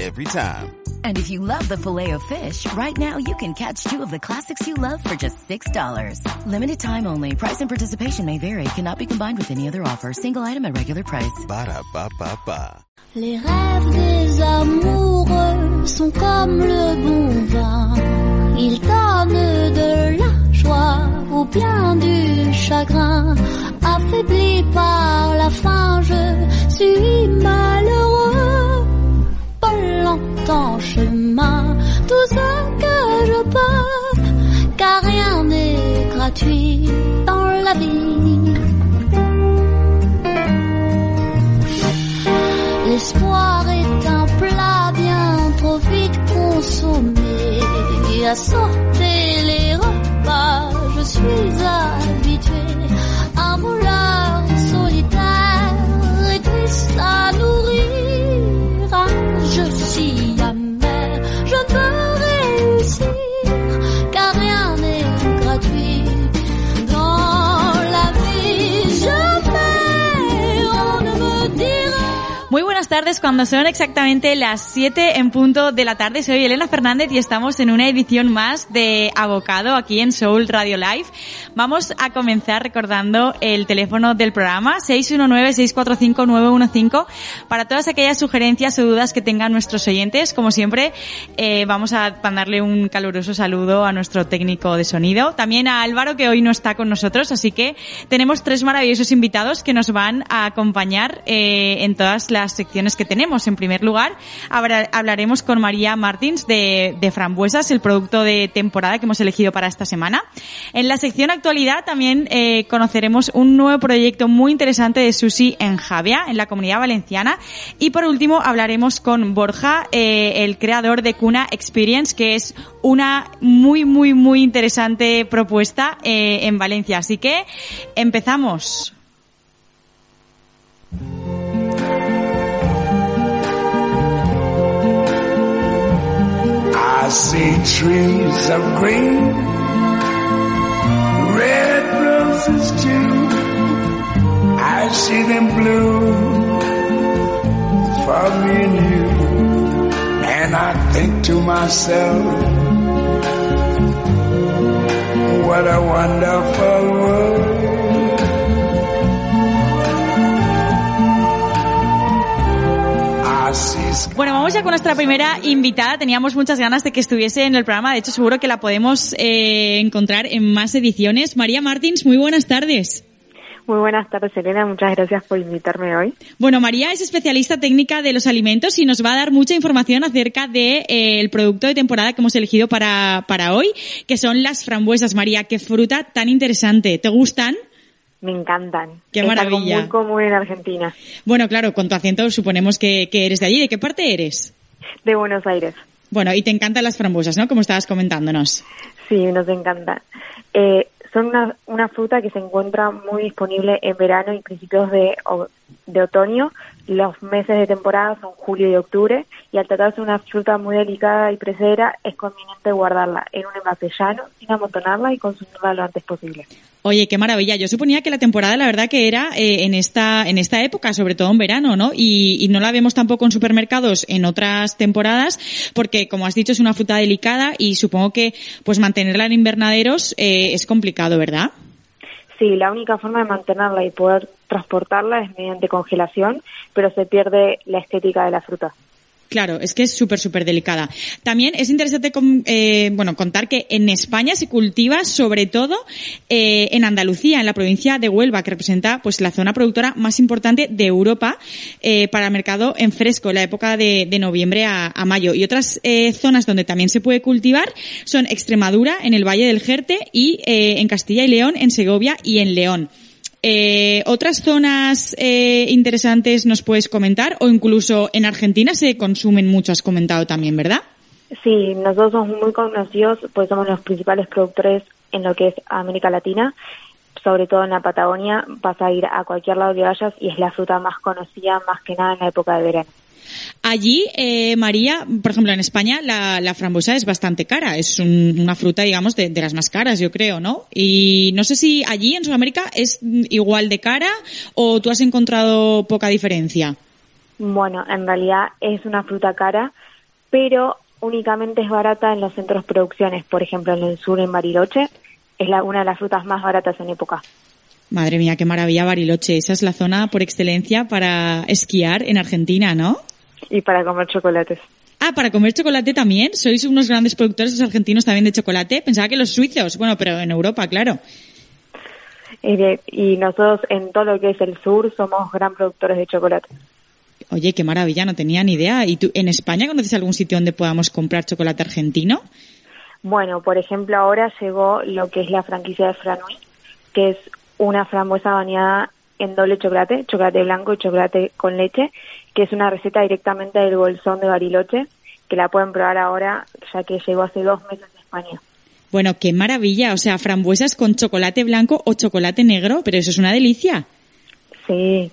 Every time. And if you love the filet of fish, right now you can catch two of the classics you love for just $6. Limited time only. Price and participation may vary. Cannot be combined with any other offer. Single item at regular price. Ba da ba ba ba. Les rêves des amoureux sont comme le bon vin. Ils donnent de la joie ou bien du chagrin. Affaibli par la faim, je suis malheureux. Longtemps chemin, tout ce que je peux, car rien n'est gratuit dans la vie. L'espoir est un plat bien trop vite consommé. À sauter les repas, je suis habitué. Tardes, cuando son exactamente las 7 en punto de la tarde, soy Elena Fernández y estamos en una edición más de Abocado aquí en Soul Radio Live. Vamos a comenzar recordando el teléfono del programa 619-645-915 para todas aquellas sugerencias o dudas que tengan nuestros oyentes. Como siempre, eh, vamos a mandarle un caluroso saludo a nuestro técnico de sonido, también a Álvaro que hoy no está con nosotros, así que tenemos tres maravillosos invitados que nos van a acompañar eh, en todas las secciones que tenemos. En primer lugar, habla- hablaremos con María Martins de, de Frambuesas, el producto de temporada que hemos elegido para esta semana. En la sección actualidad también eh, conoceremos un nuevo proyecto muy interesante de sushi en Javia, en la comunidad valenciana. Y por último hablaremos con Borja, eh, el creador de Cuna Experience, que es una muy, muy, muy interesante propuesta eh, en Valencia. Así que empezamos. I see trees of green, red roses too. I see them bloom for me and you. And I think to myself, what a wonderful world. Bueno, vamos ya con nuestra primera invitada. Teníamos muchas ganas de que estuviese en el programa. De hecho, seguro que la podemos eh, encontrar en más ediciones. María Martins, muy buenas tardes. Muy buenas tardes, Elena. Muchas gracias por invitarme hoy. Bueno, María es especialista técnica de los alimentos y nos va a dar mucha información acerca del de, eh, producto de temporada que hemos elegido para, para hoy, que son las frambuesas. María, qué fruta tan interesante. ¿Te gustan? Me encantan. Qué es maravilla. Algo muy común en Argentina, Bueno, claro, con tu acento suponemos que, que eres de allí. ¿De qué parte eres? de Buenos Aires. Bueno, y te encantan las frambuesas, ¿no? Como estabas comentándonos. Sí, nos encanta. Eh, son una, una fruta que se encuentra muy disponible en verano y principios de, de otoño. Los meses de temporada son julio y octubre y al tratarse de una fruta muy delicada y precedera es conveniente guardarla en un envase llano sin amontonarla y consumirla lo antes posible. Oye, qué maravilla. Yo suponía que la temporada, la verdad, que era eh, en esta en esta época, sobre todo en verano, ¿no? Y, y no la vemos tampoco en supermercados en otras temporadas, porque como has dicho es una fruta delicada y supongo que pues mantenerla en invernaderos eh, es complicado, ¿verdad? Sí, la única forma de mantenerla y poder transportarla es mediante congelación, pero se pierde la estética de la fruta. Claro, es que es súper, súper delicada. También es interesante com- eh, bueno, contar que en España se cultiva sobre todo eh, en Andalucía, en la provincia de Huelva, que representa pues la zona productora más importante de Europa eh, para el mercado en fresco, la época de, noviembre a, a mayo. Y otras eh, zonas donde también se puede cultivar son Extremadura, en el Valle del Jerte, y eh, en Castilla y León, en Segovia y en León. Eh, ¿Otras zonas eh, interesantes nos puedes comentar? O incluso en Argentina se consumen mucho, has comentado también, ¿verdad? Sí, nosotros somos muy conocidos, pues somos los principales productores en lo que es América Latina, sobre todo en la Patagonia, vas a ir a cualquier lado que vayas y es la fruta más conocida más que nada en la época de verano. Allí, eh, María, por ejemplo, en España la, la frambuesa es bastante cara. Es un- una fruta, digamos, de, de las más caras, yo creo, ¿no? Y no sé si allí en Sudamérica es igual de cara o tú has encontrado poca diferencia. Bueno, en realidad es una fruta cara, pero únicamente es barata en los centros de producciones. Por ejemplo, en el sur, en Bariloche, es la, una de las frutas más baratas en época. Madre mía, qué maravilla Bariloche. Esa es la zona por excelencia para esquiar en Argentina, ¿no? Y para comer chocolates. Ah, para comer chocolate también. Sois unos grandes productores los argentinos también de chocolate. Pensaba que los suizos. Bueno, pero en Europa, claro. Y, de- y nosotros en todo lo que es el sur somos gran productores de chocolate. Oye, qué maravilla, no tenía ni idea. ¿Y tú en España conoces algún sitio donde podamos comprar chocolate argentino? Bueno, por ejemplo, ahora llegó lo que es la franquicia de Franui, que es una frambuesa bañada en doble chocolate, chocolate blanco y chocolate con leche, que es una receta directamente del bolsón de Bariloche, que la pueden probar ahora, ya que llegó hace dos meses a España. Bueno, qué maravilla. O sea, frambuesas con chocolate blanco o chocolate negro, pero eso es una delicia. Sí,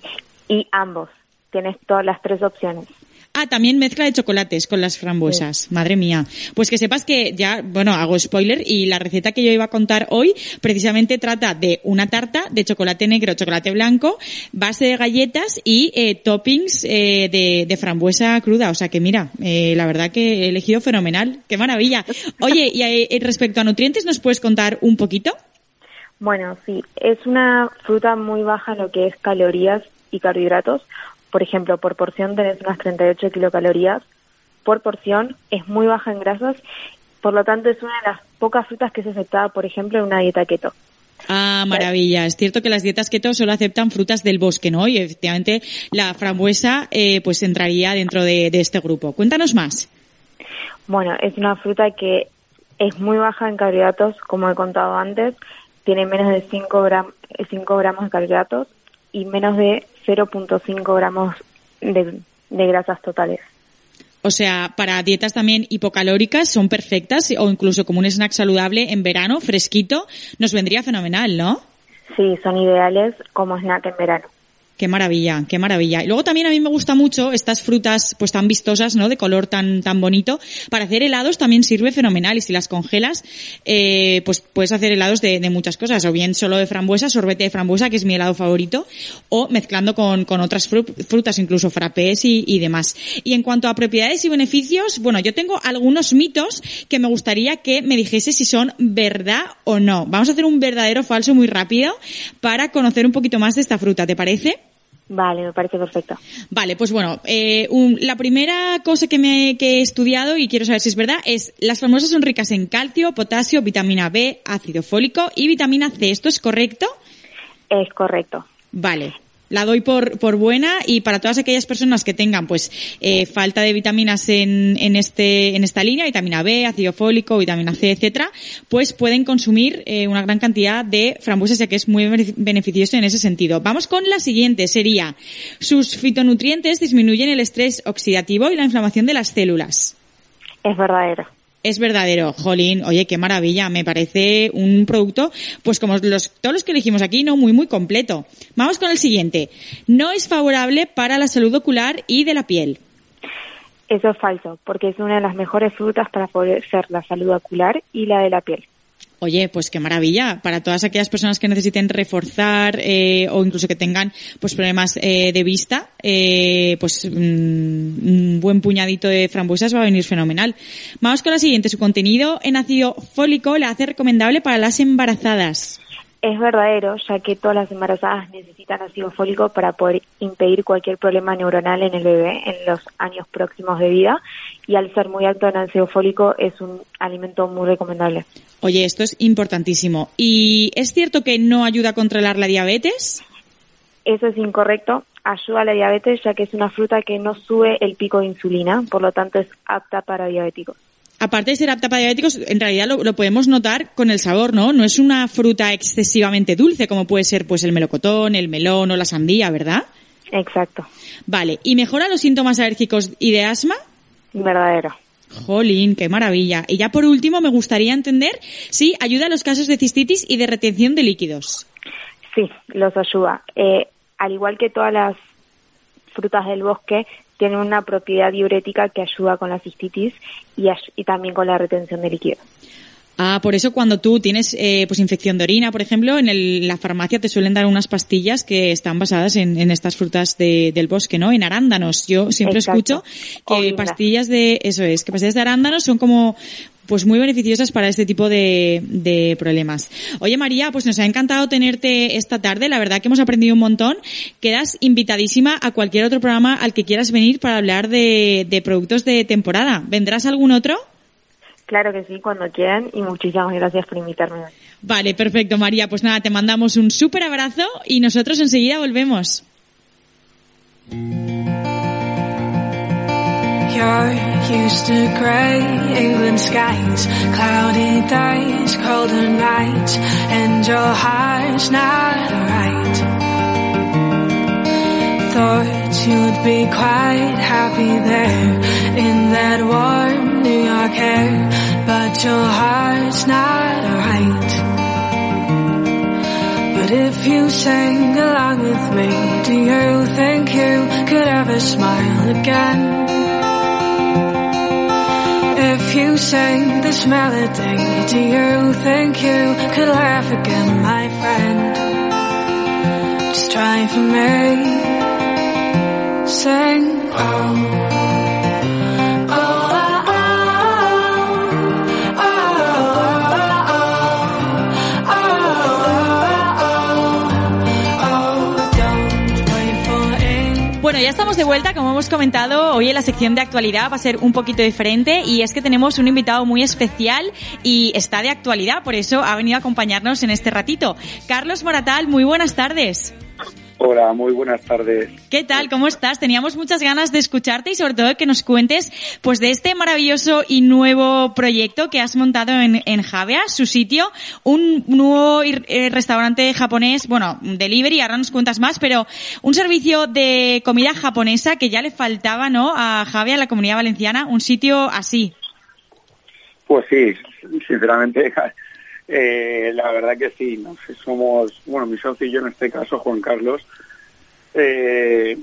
y ambos. Tienes todas las tres opciones. Ah, también mezcla de chocolates con las frambuesas. Madre mía. Pues que sepas que ya, bueno, hago spoiler y la receta que yo iba a contar hoy precisamente trata de una tarta de chocolate negro, chocolate blanco, base de galletas y eh, toppings eh, de, de frambuesa cruda. O sea que mira, eh, la verdad que he elegido fenomenal. ¡Qué maravilla! Oye, y eh, respecto a nutrientes, ¿nos puedes contar un poquito? Bueno, sí, es una fruta muy baja en lo que es calorías y carbohidratos. Por ejemplo, por porción tenés unas 38 kilocalorías. Por porción es muy baja en grasas. Por lo tanto, es una de las pocas frutas que es aceptada, por ejemplo, en una dieta keto. Ah, maravilla. Es cierto que las dietas keto solo aceptan frutas del bosque, ¿no? Y efectivamente la frambuesa eh, pues entraría dentro de, de este grupo. Cuéntanos más. Bueno, es una fruta que es muy baja en carbohidratos, como he contado antes. Tiene menos de 5, gram- 5 gramos de carbohidratos y menos de 0.5 gramos de, de grasas totales. O sea, para dietas también hipocalóricas son perfectas o incluso como un snack saludable en verano, fresquito, nos vendría fenomenal, ¿no? Sí, son ideales como snack en verano. Qué maravilla, qué maravilla. Y luego también a mí me gusta mucho estas frutas pues tan vistosas, ¿no? De color tan tan bonito. Para hacer helados también sirve fenomenal y si las congelas, eh, pues puedes hacer helados de, muchas cosas, o bien solo de frambuesa, sorbete de frambuesa, que es mi helado favorito, o mezclando con, con otras fru- frutas, incluso frappés y, y demás. Y en cuanto a propiedades y beneficios, bueno, yo tengo algunos mitos que me gustaría que me dijese si son verdad o no. Vamos a hacer un verdadero falso muy rápido para conocer un poquito más de esta fruta, ¿te parece? Vale, me parece perfecto. Vale, pues bueno, eh, un- la primera cosa que, me, que he estudiado y quiero saber si es verdad es las famosas son ricas en calcio, potasio, vitamina B, ácido fólico y vitamina C. ¿Esto es correcto? Es correcto. Vale. La doy por, por buena y para todas aquellas personas que tengan pues eh, falta de vitaminas en, en este en esta línea, vitamina B, ácido fólico, vitamina C, etcétera, pues pueden consumir eh, una gran cantidad de frambuesas ya que es muy bene- beneficioso en ese sentido. Vamos con la siguiente, sería sus fitonutrientes disminuyen el estrés oxidativo y la inflamación de las células. Es verdadero. Es verdadero, Jolín. Oye, qué maravilla. Me parece un producto, pues como los, todos los que elegimos aquí, no muy, muy completo. Vamos con el siguiente. No es favorable para la salud ocular y de la piel. Eso es falso, porque es una de las mejores frutas para favorecer la salud ocular y la de la piel. Oye, pues qué maravilla. Para todas aquellas personas que necesiten reforzar eh, o incluso que tengan pues problemas eh, de vista, eh, pues mm, un buen puñadito de frambuesas va a venir fenomenal. Vamos con la siguiente. Su contenido en ácido fólico le hace recomendable para las embarazadas. Es verdadero, ya que todas las embarazadas necesitan ácido fólico para poder impedir cualquier problema neuronal en el bebé en los años próximos de vida y al ser muy alto en ácido fólico es un alimento muy recomendable. Oye, esto es importantísimo. ¿Y es cierto que no ayuda a controlar la diabetes? Eso es incorrecto, ayuda a la diabetes ya que es una fruta que no sube el pico de insulina, por lo tanto es apta para diabéticos. Aparte de ser apta para diabéticos, en realidad lo, lo podemos notar con el sabor, ¿no? No es una fruta excesivamente dulce como puede ser pues el melocotón, el melón o la sandía, ¿verdad? Exacto, Vale. ¿Y mejora los síntomas alérgicos y de asma? verdadero. Jolín, qué maravilla. Y ya por último me gustaría entender si ayuda a los casos de cistitis y de retención de líquidos. Sí, los ayuda. Eh, al igual que todas las frutas del bosque, tiene una propiedad diurética que ayuda con la cistitis y, también con la retención de líquido. Ah, por eso cuando tú tienes eh, pues infección de orina, por ejemplo, en el- la farmacia te suelen dar unas pastillas que están basadas en, en estas frutas de- del bosque, ¿no? En arándanos. Yo siempre Exacto. escucho que pastillas de, eso es, que pastillas de arándanos son como pues muy beneficiosas para este tipo de, de problemas. Oye María, pues nos ha encantado tenerte esta tarde, la verdad que hemos aprendido un montón. Quedas invitadísima a cualquier otro programa al que quieras venir para hablar de, de productos de temporada. ¿Vendrás algún otro? Claro que sí, cuando quieran y muchísimas gracias por invitarme. Vale, perfecto, María. Pues nada, te mandamos un súper abrazo y nosotros enseguida volvemos. You're used to grey England skies, cloudy days, colder nights, and your heart's not right. Thought you'd be quite happy there in that warm New York air, but your heart's not right. But if you sang along with me, do you think you could ever smile again? If you sang this melody, do you think you could laugh again, my friend? Just try for me. Sing. Oh. Ya estamos de vuelta, como hemos comentado, hoy en la sección de actualidad va a ser un poquito diferente y es que tenemos un invitado muy especial y está de actualidad, por eso ha venido a acompañarnos en este ratito. Carlos Moratal, muy buenas tardes. Hola, muy buenas tardes. ¿Qué tal? ¿Cómo estás? Teníamos muchas ganas de escucharte y sobre todo que nos cuentes pues de este maravilloso y nuevo proyecto que has montado en, en Javea, su sitio, un nuevo eh, restaurante japonés, bueno, delivery, ahora nos cuentas más, pero un servicio de comida japonesa que ya le faltaba, ¿no? A Javea, la comunidad valenciana, un sitio así. Pues sí, sinceramente, eh, la verdad que sí. No sé, somos, bueno, mi socio y yo en este caso, Juan Carlos, eh,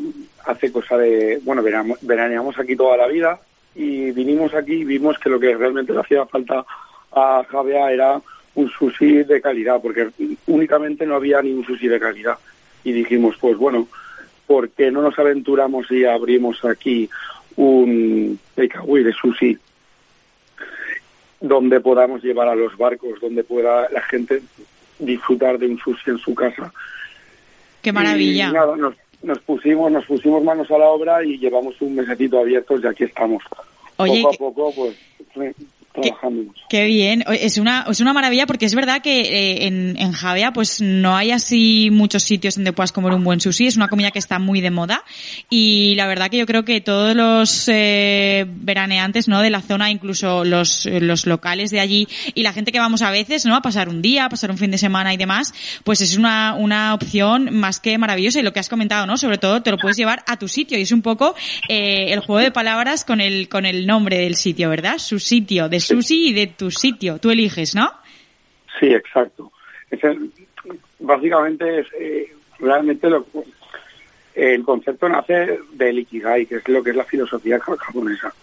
hace cosa de, bueno, veraneamos aquí toda la vida y vinimos aquí y vimos que lo que realmente le hacía falta a Javea era un sushi de calidad, porque únicamente no había ni un sushi de calidad. Y dijimos, pues bueno, ¿por qué no nos aventuramos y abrimos aquí un takeaway de sushi donde podamos llevar a los barcos, donde pueda la gente disfrutar de un sushi en su casa. ¡Qué maravilla! Y nada, nos, nos pusimos, nos pusimos manos a la obra y llevamos un mesecito abiertos y aquí estamos. Oye, poco a poco, pues, trabajando mucho. Qué bien, es una, es una maravilla porque es verdad que eh, en, en Javea pues no hay así muchos sitios donde puedas comer un buen sushi, es una comida que está muy de moda. Y la verdad que yo creo que todos los eh, veraneantes no de la zona, incluso los, los locales de allí y la gente que vamos a veces no a pasar un día, a pasar un fin de semana y demás, pues es una, una opción más que maravillosa. Y lo que has comentado, ¿no? Sobre todo te lo puedes llevar a tu sitio. Y es un poco eh, el juego de palabras con el, con el nombre del sitio, ¿verdad? Su sitio, de sushi y de tu sitio. Tú eliges, ¿no? Sí, exacto. Es el- básicamente es eh, realmente el concepto nace del Ikigai, que es lo que es la filosofía ja- japonesa.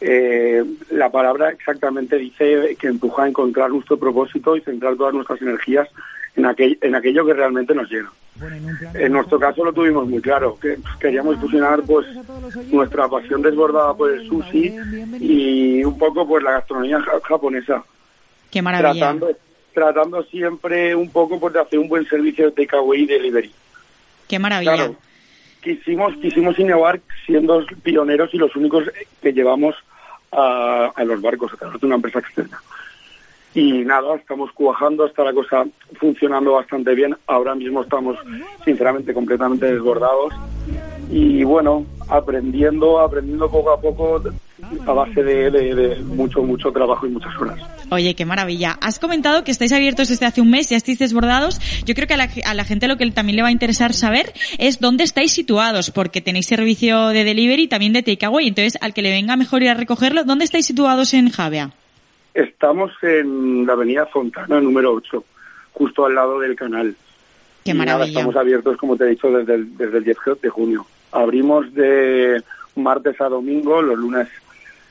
Eh, la palabra exactamente dice que empuja a encontrar nuestro propósito y centrar todas nuestras energías en, aquel, en aquello que realmente nos llena. En nuestro caso lo tuvimos muy claro, que queríamos fusionar pues nuestra pasión desbordada por el sushi y un poco pues la gastronomía ja- japonesa Qué maravilla. tratando tratando siempre un poco pues de hacer un buen servicio de takeaway y delivery. Qué maravilla. Claro, quisimos quisimos innovar siendo pioneros y los únicos que llevamos a, a los barcos a través de una empresa externa. Y nada, estamos cuajando, está la cosa funcionando bastante bien. Ahora mismo estamos, sinceramente, completamente desbordados. Y bueno, aprendiendo, aprendiendo poco a poco a base de, mucho, mucho trabajo y muchas horas. Oye, qué maravilla. Has comentado que estáis abiertos desde hace un mes, ya estáis desbordados. Yo creo que a la, a la gente lo que también le va a interesar saber es dónde estáis situados, porque tenéis servicio de delivery y también de takeaway. Entonces, al que le venga mejor ir a recogerlo, ¿dónde estáis situados en Javea? Estamos en la avenida Fontana, número 8, justo al lado del canal. Qué Y nada, maravilla. estamos abiertos, como te he dicho, desde el, desde el 10 de junio abrimos de martes a domingo, los lunes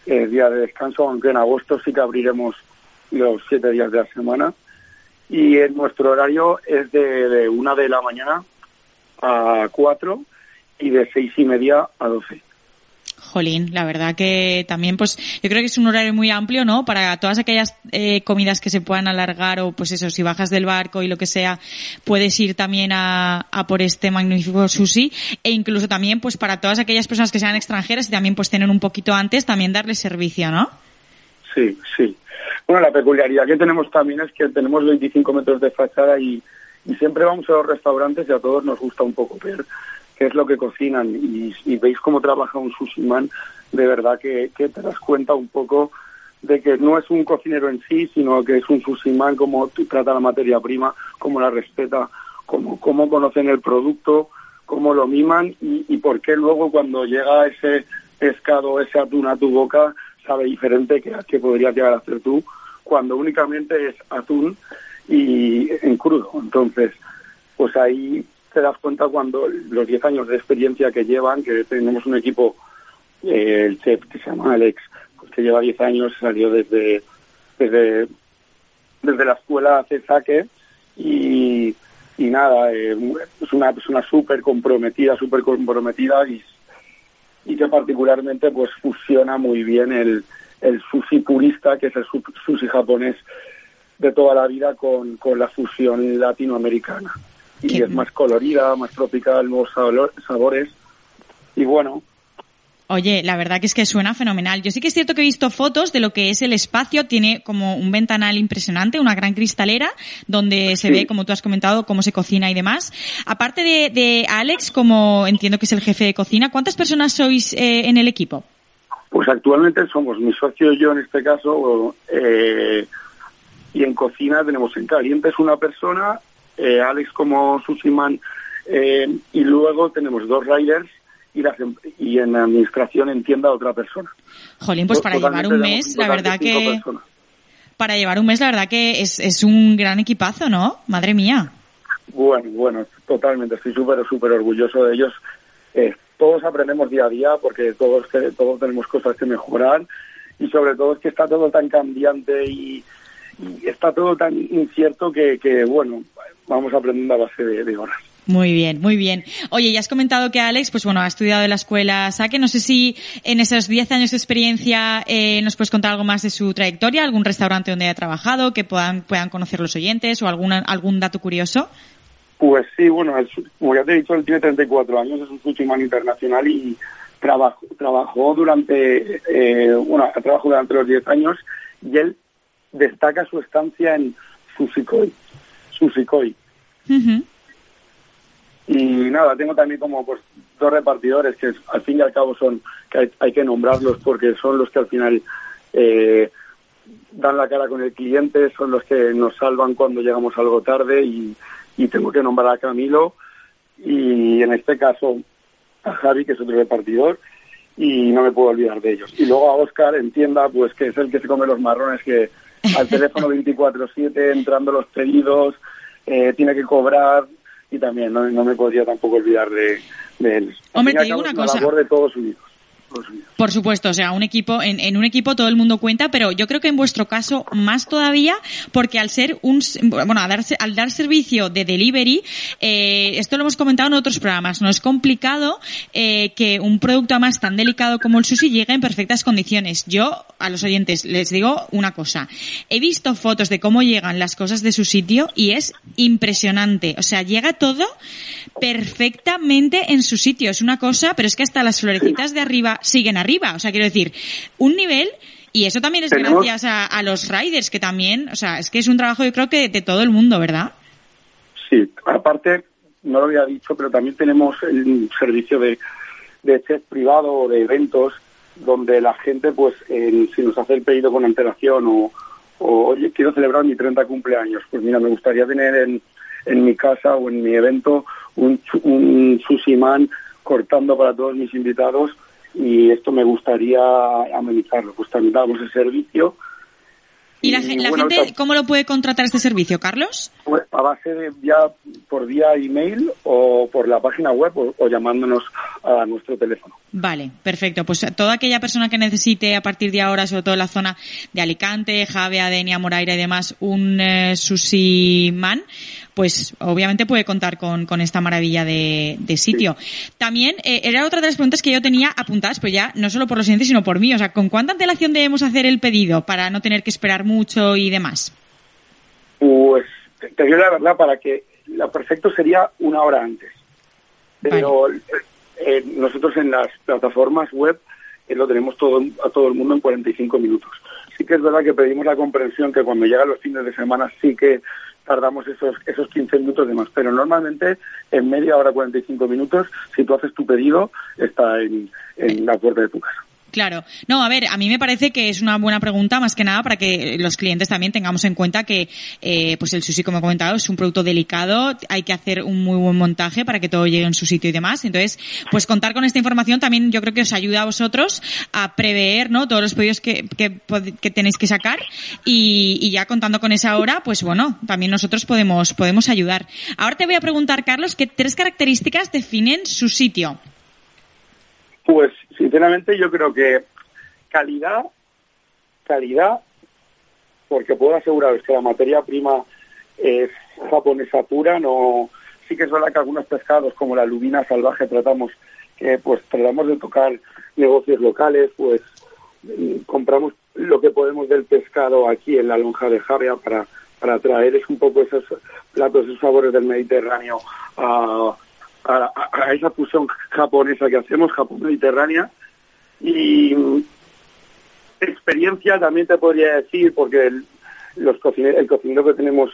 eh, día de descanso, aunque en agosto sí que abriremos los siete días de la semana. Y en nuestro horario es de, de una de la mañana a cuatro y de seis y media a doce. Jolín, la verdad que también, pues, yo creo que es un horario muy amplio, ¿no? Para todas aquellas eh, comidas que se puedan alargar o, pues eso, si bajas del barco y lo que sea, puedes ir también a, a por este magnífico sushi e incluso también, pues, para todas aquellas personas que sean extranjeras y también, pues, tener un poquito antes, también darles servicio, ¿no? Sí, sí. Bueno, la peculiaridad que tenemos también es que tenemos 25 metros de fachada y, y siempre vamos a los restaurantes y a todos nos gusta un poco ver es lo que cocinan y, y veis cómo trabaja un sushi man, de verdad que, te das cuenta un poco de que no es un cocinero en sí, sino que es un sushi man, cómo trata la materia prima, cómo la respeta, cómo, cómo conocen el producto, cómo lo miman y, y por qué luego cuando llega ese pescado, ese atún a tu boca, sabe diferente que, que podrías llegar a hacer tú, cuando únicamente es atún y en crudo. Entonces, pues ahí te das cuenta cuando los 10 años de experiencia que llevan, que tenemos un equipo, eh, el chef que se llama Alex, pues que lleva 10 años, salió desde, desde, desde la escuela hace saque y, y nada, eh, es una persona súper comprometida, súper comprometida y, y que particularmente pues fusiona muy bien el, el sushi purista, que es el su- sushi japonés de toda la vida con, con la fusión latinoamericana. Y Qué es más colorida, más tropical, nuevos sabor- sabores. Y bueno, Oye, la verdad que es que suena fenomenal. Yo sí que es cierto que he visto fotos de lo que es el espacio. Tiene como un ventanal impresionante, una gran cristalera, donde se Sí. ve, como tú has comentado, cómo se cocina y demás. Aparte de, de Alex, como entiendo que es el jefe de cocina, ¿cuántas personas sois eh, en el equipo? Pues actualmente somos mi socio y yo en este caso, eh, y en cocina tenemos en calientes una persona, eh, Alex como sushiman, eh, y luego tenemos dos riders y, las y en administración en tienda otra persona. Jolín, pues para llevar un mes, la verdad que, personas. para llevar un mes, la verdad que es, es un gran equipazo, ¿no? Madre mía. Bueno, bueno, totalmente, estoy súper, súper orgulloso de ellos. Eh, todos aprendemos día a día porque todos, todos tenemos cosas que mejorar y sobre todo es que está todo tan cambiante y, y está todo tan incierto que, que, bueno, vamos aprendiendo a base de, de horas. Muy bien, muy bien. Oye, ya has comentado que Alex, pues bueno, ha estudiado en la escuela Saque. No sé si en esos 10 años de experiencia eh, nos puedes contar algo más de su trayectoria, algún restaurante donde haya trabajado, que puedan, puedan conocer los oyentes o alguna, algún dato curioso. Pues sí, bueno, es- como ya te he dicho, él tiene 34 años, es un sushiman internacional y trabajó, trabajó durante, eh, bueno, trabajó durante los 10 años y él destaca su estancia en Sushikoi. Ujú. Y nada, tengo también como pues dos repartidores que al fin y al cabo son, que hay, hay que nombrarlos porque son los que al final eh, dan la cara con el cliente, son los que nos salvan cuando llegamos algo tarde y, y tengo que nombrar a Camilo y en este caso a Javi, que es otro repartidor, y no me puedo olvidar de ellos. Y luego a Oscar en tienda, pues que es el que se come los marrones, que al teléfono 24-7, entrando los pedidos, eh, tiene que cobrar y también no, no me podría tampoco olvidar de, de él. Hombre, te digo una cosa. labor de todos unidos. todos unidos. Por supuesto, o sea, un equipo, en, en un equipo todo el mundo cuenta, pero yo creo que en vuestro caso más todavía, porque al ser un, bueno, al dar, al dar servicio de delivery, eh, esto lo hemos comentado en otros programas, no es complicado eh, que un producto además tan delicado como el sushi llegue en perfectas condiciones. Yo, a los oyentes, les digo una cosa. He visto fotos de cómo llegan las cosas de su sitio y es impresionante. O sea, llega todo perfectamente en su sitio. Es una cosa, pero es que hasta las florecitas de arriba siguen arriba. O sea, quiero decir, un nivel, y eso también es Tenemos- gracias a, a los riders que también, o sea, es que es un trabajo yo creo que de todo el mundo, ¿verdad? Sí, aparte, no lo había dicho, pero también tenemos el servicio de, de chef privado o de eventos donde la gente, pues, el- si nos hace el pedido con antelación o, o, oye, quiero celebrar mi 30 cumpleaños, pues mira, me gustaría tener en, en mi casa o en mi evento un, un sushi man cortando para todos mis invitados y esto me gustaría amenizarlo. Pues también damos el servicio ¿Y la, gen- la bueno, gente ahorita- cómo lo puede contratar este servicio, Carlos? Pues, a base de ya por vía email o por la página web o, o llamándonos a nuestro teléfono. Vale, perfecto. Pues toda aquella persona que necesite a partir de ahora, sobre todo en la zona de Alicante, Javea, Denia, Moraira y demás, un eh, sushi man, pues obviamente puede contar con, con esta maravilla de, de sitio. También eh, era otra de las preguntas que yo tenía apuntadas, pero ya no solo por los siguientes, sino por mí. O sea, ¿con cuánta antelación debemos hacer el pedido para no tener que esperar mucho y demás? Pues te, te digo la verdad, para que lo perfecto sería una hora antes. Pero eh, eh, nosotros en las plataformas web eh, lo tenemos todo a todo el mundo en 45 minutos. Sí que es verdad que pedimos la comprensión que cuando llegan los fines de semana sí que tardamos esos esos 15 minutos de más, pero normalmente en media hora 45 minutos, si tú haces tu pedido, está en, en la puerta de tu casa. Claro. No, a ver, a mí me parece que es una buena pregunta, más que nada para que los clientes también tengamos en cuenta que, eh, pues el sushi, como he comentado, es un producto delicado, hay que hacer un muy buen montaje para que todo llegue en su sitio y demás. Entonces, pues contar con esta información también yo creo que os ayuda a vosotros a prever, ¿no? Todos los pedidos que, que, que tenéis que sacar y, y ya contando con esa hora, pues bueno, también nosotros podemos, podemos ayudar. Ahora te voy a preguntar, Carlos, ¿qué tres características definen su sitio? Pues sinceramente yo creo que calidad, calidad, porque puedo aseguraros que la materia prima es japonesa pura, no sí que es verdad que algunos pescados como la lubina salvaje tratamos pues tratamos de tocar negocios locales, pues mm, compramos lo que podemos del pescado aquí en la lonja de Javea para para traer es un poco esos platos, esos sabores del Mediterráneo a, a, a esa fusión japonesa que hacemos, Japón-Mediterránea. Y mm, experiencia también te podría decir, porque el, los el cocinero que tenemos,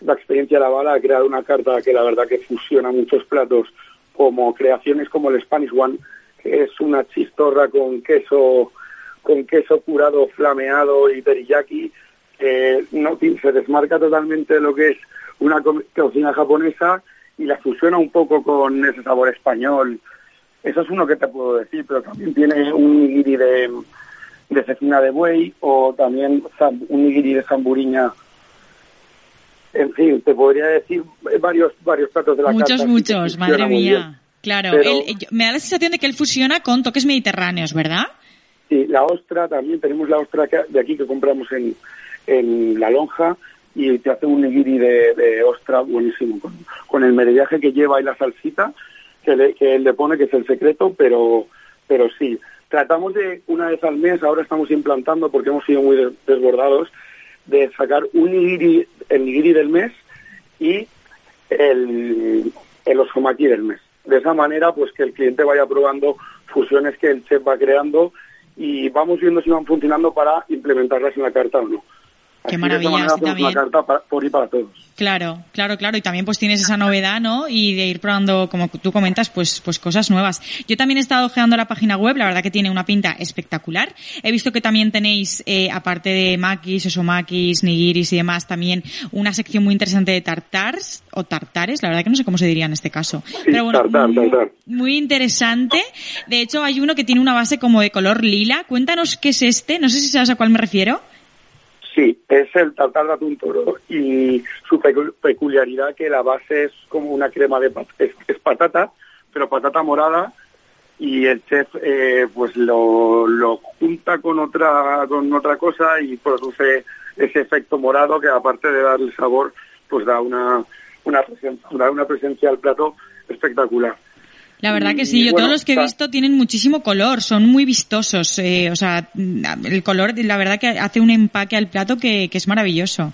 la experiencia de la bala, ha creado una carta que la verdad que fusiona muchos platos, como creaciones como el Spanish One, que es una chistorra con queso con queso curado, flameado y teriyaki, que no se desmarca totalmente de lo que es una co- cocina japonesa y la fusiona un poco con ese sabor español. Eso es uno que te puedo decir, pero también tiene un nigiri de, de cecina de buey o también un nigiri de zamburiña. En fin, te podría decir varios varios platos de la Muchos, carta. muchos, funciona madre mía. Claro, Pero- él- me da la sensación de que él fusiona con toques mediterráneos, ¿verdad? Sí, la ostra, también tenemos la ostra de aquí que compramos en, en la lonja y te hace un nigiri de, de ostra buenísimo, con, el merellaje que lleva y la salsita que, él le pone, que es el secreto, pero, pero sí. Tratamos de una vez al mes, ahora estamos implantando porque hemos sido muy des- desbordados, de sacar un nigiri, el nigiri del mes y el, el osomaki del mes. De esa manera, pues que el cliente vaya probando fusiones que el chef va creando y vamos viendo si van funcionando para implementarlas en la carta o no. Qué Así, de maravilla, manera también. una carta para- por y para todos. Claro, claro, claro. Y también pues tienes esa novedad, ¿no? Y de ir probando, como tú comentas, pues, pues cosas nuevas. Yo también he estado ojeando la página web, la verdad que tiene una pinta espectacular. He visto que también tenéis, eh, aparte de makis, osomakis, nigiris y demás, también una sección muy interesante de tartars o tartares, la verdad que no sé cómo se diría en este caso. Pero bueno, tartar, muy, tartar. muy interesante. De hecho, hay uno que tiene una base como de color lila. Cuéntanos qué es este, no sé si sabes a cuál me refiero. Sí, es el tartar de atún toro y su pecu- peculiaridad que la base es como una crema de pat- es, patata, pero patata morada y el chef eh, pues lo, lo junta con otra con otra cosa y produce ese efecto morado que aparte de darle sabor pues da una una presen- da una presencia al plato espectacular. La verdad que sí, yo bueno, todos los que he visto tienen muchísimo color, son muy vistosos, eh, o sea, mm, el color, la verdad que hace un empaque al plato que, que es maravilloso.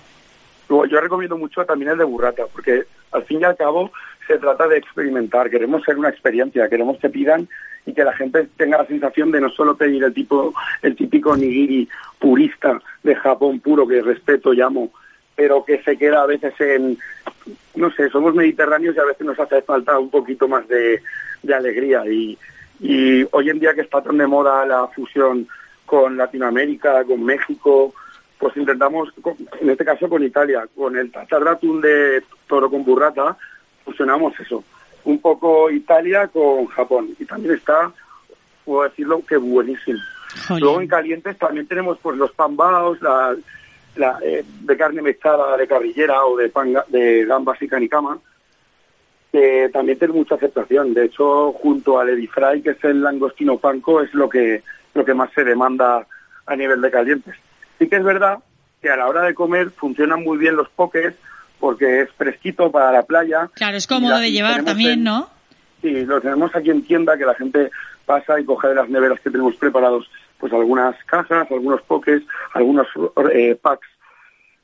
Yo recomiendo mucho también el de burrata, porque al fin y al cabo se trata de experimentar, queremos ser una experiencia, queremos que pidan y que la gente tenga la sensación de no solo pedir el tipo el típico nigiri purista de Japón puro que respeto y amo, pero que se queda a veces en no sé, somos mediterráneos y a veces nos hace falta un poquito más de, de alegría y, y hoy en día que está tan de moda la fusión con Latinoamérica, con México, pues intentamos, en este caso con Italia, con el tartar de toro con burrata, fusionamos eso, un poco Italia con Japón y también está, puedo decirlo, que buenísimo. Jolín. Luego en calientes también tenemos pues los pambaos, la, la, eh, de carne mechada de carrillera o de, pan, de gambas y canicama, que también tiene mucha aceptación. De hecho, junto al Edifry, que es el langostino panco, es lo que, lo que más se demanda a nivel de calientes. Sí que es verdad que a la hora de comer funcionan muy bien los pokés porque es fresquito para la playa. Claro, es cómodo de llevar también, ¿no? Sí, lo tenemos aquí en tienda, que la gente pasa y coge de las neveras que tenemos preparados, pues algunas cajas, algunos pokés, algunos eh, packs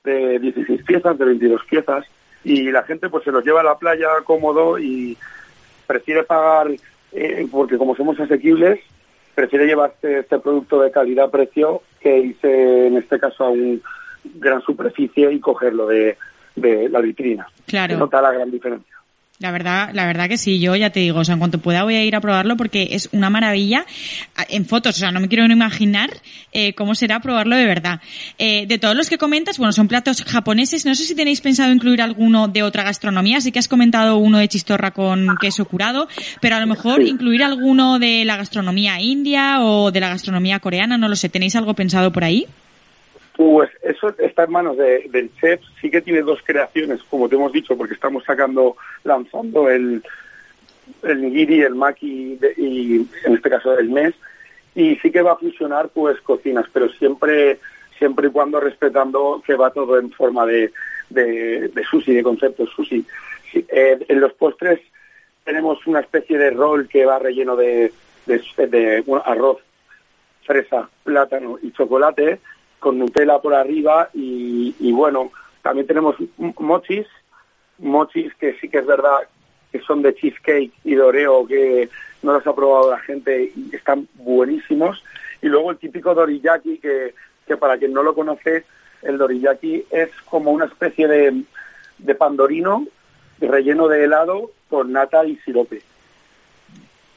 de 16 piezas, de 22 piezas, y la gente pues se los lleva a la playa cómodo y prefiere pagar, eh, porque como somos asequibles, prefiere llevarse este producto de calidad-precio que irse, en este caso, a un gran superficie y cogerlo de, de la vitrina. Claro. Se nota la gran diferencia. La verdad, la verdad que sí, yo ya te digo, o sea, en cuanto pueda voy a ir a probarlo porque es una maravilla. En fotos, o sea, no me quiero ni imaginar eh, cómo será probarlo de verdad. Eh, de todos los que comentas, bueno, son platos japoneses, no sé si tenéis pensado incluir alguno de otra gastronomía, sí que has comentado uno de chistorra con queso curado, pero a lo mejor incluir alguno de la gastronomía india o de la gastronomía coreana, no lo sé, ¿tenéis algo pensado por ahí? Pues eso está en manos de, del chef. Sí que tiene dos creaciones, como te hemos dicho, porque estamos sacando, lanzando el, el nigiri, el maki y en este caso el mes. Y sí que va a funcionar pues cocinas, pero siempre siempre y cuando respetando que va todo en forma de, de, de sushi, de concepto sushi. Eh, en los postres tenemos una especie de rol que va relleno de, de arroz, fresa, plátano y chocolate con Nutella por arriba y, y, bueno, también tenemos mochis, mochis que sí que es verdad que son de cheesecake y de oreo que no los ha probado la gente y están buenísimos. Y luego el típico doriyaki que, que para quien no lo conoce, el doriyaki es como una especie de, de pandorino relleno de helado con nata y sirope.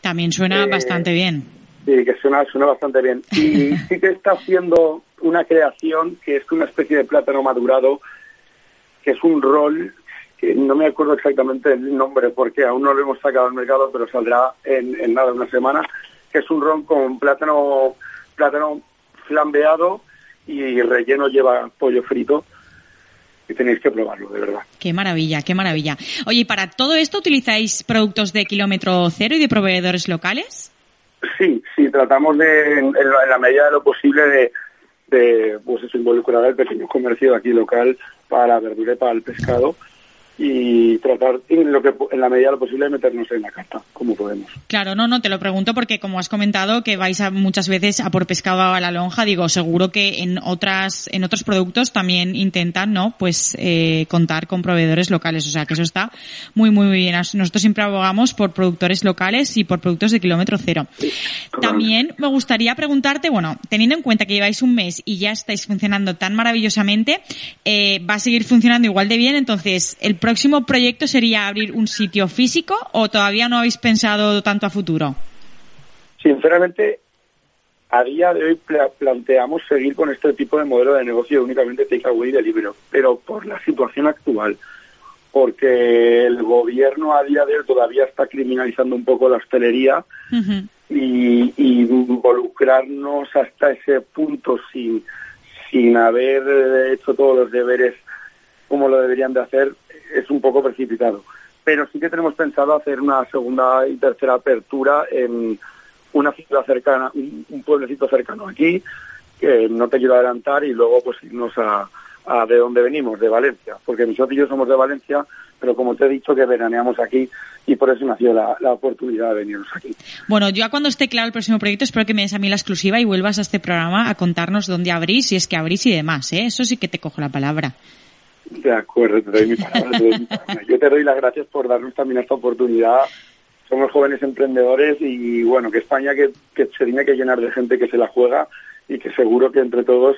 También suena eh, bastante bien. Sí, que suena, suena bastante bien. Y sí que está haciendo una creación que es una especie de plátano madurado, que es un rol, que no me acuerdo exactamente el nombre porque aún no lo hemos sacado al mercado, pero saldrá en, en nada, una semana, que es un rol con plátano, plátano flambeado y relleno lleva pollo frito y tenéis que probarlo, de verdad. Qué maravilla, qué maravilla. Oye, ¿y para todo esto utilizáis productos de kilómetro cero y de proveedores locales? Sí, sí, tratamos de, en, la medida de lo posible, de, de pues eso, involucrar al pequeño comercio aquí local para verdura y para el pescado y tratar en lo que en la medida de lo posible de meternos en la carta como podemos. Claro, no, no, te lo pregunto porque como has comentado que vais a, muchas veces a por pescado a la lonja, digo, seguro que en otras en otros productos también intentan, ¿no? Pues eh, contar con proveedores locales, o sea, que eso está muy muy muy bien. Nosotros siempre abogamos por productores locales y por productos de kilómetro cero. Sí, también me gustaría preguntarte, bueno, teniendo en cuenta que lleváis un mes y ya estáis funcionando tan maravillosamente, eh, va a seguir funcionando igual de bien, entonces el próximo proyecto sería abrir un sitio físico o todavía no habéis pensado tanto a futuro? Sinceramente, a día de hoy planteamos seguir con este tipo de modelo de negocio únicamente takeaway de libro, pero por la situación actual, porque el gobierno a día de hoy todavía está criminalizando un poco la hostelería uh -huh. y, y, involucrarnos hasta ese punto sin, sin haber hecho todos los deberes como lo deberían de hacer, es un poco precipitado. Pero sí que tenemos pensado hacer una segunda y tercera apertura en una ciudad cercana, un, pueblecito cercano aquí, que no te quiero adelantar, y luego pues irnos a, de dónde venimos, de Valencia, porque mis y yo somos de Valencia, pero como te he dicho que veraneamos aquí y por eso nació la, la, oportunidad de venirnos aquí. Bueno, yo cuando esté claro el próximo proyecto espero que me des a mí la exclusiva y vuelvas a este programa a contarnos dónde abrís, si es que abrís y demás, ¿eh? Eso sí que te cojo la palabra. De acuerdo, te doy mi palabra. Te doy mi palabra. Yo te doy las gracias por darnos también esta oportunidad. Somos jóvenes emprendedores y bueno, que España que, que se tiene que llenar de gente que se la juega y que seguro que entre todos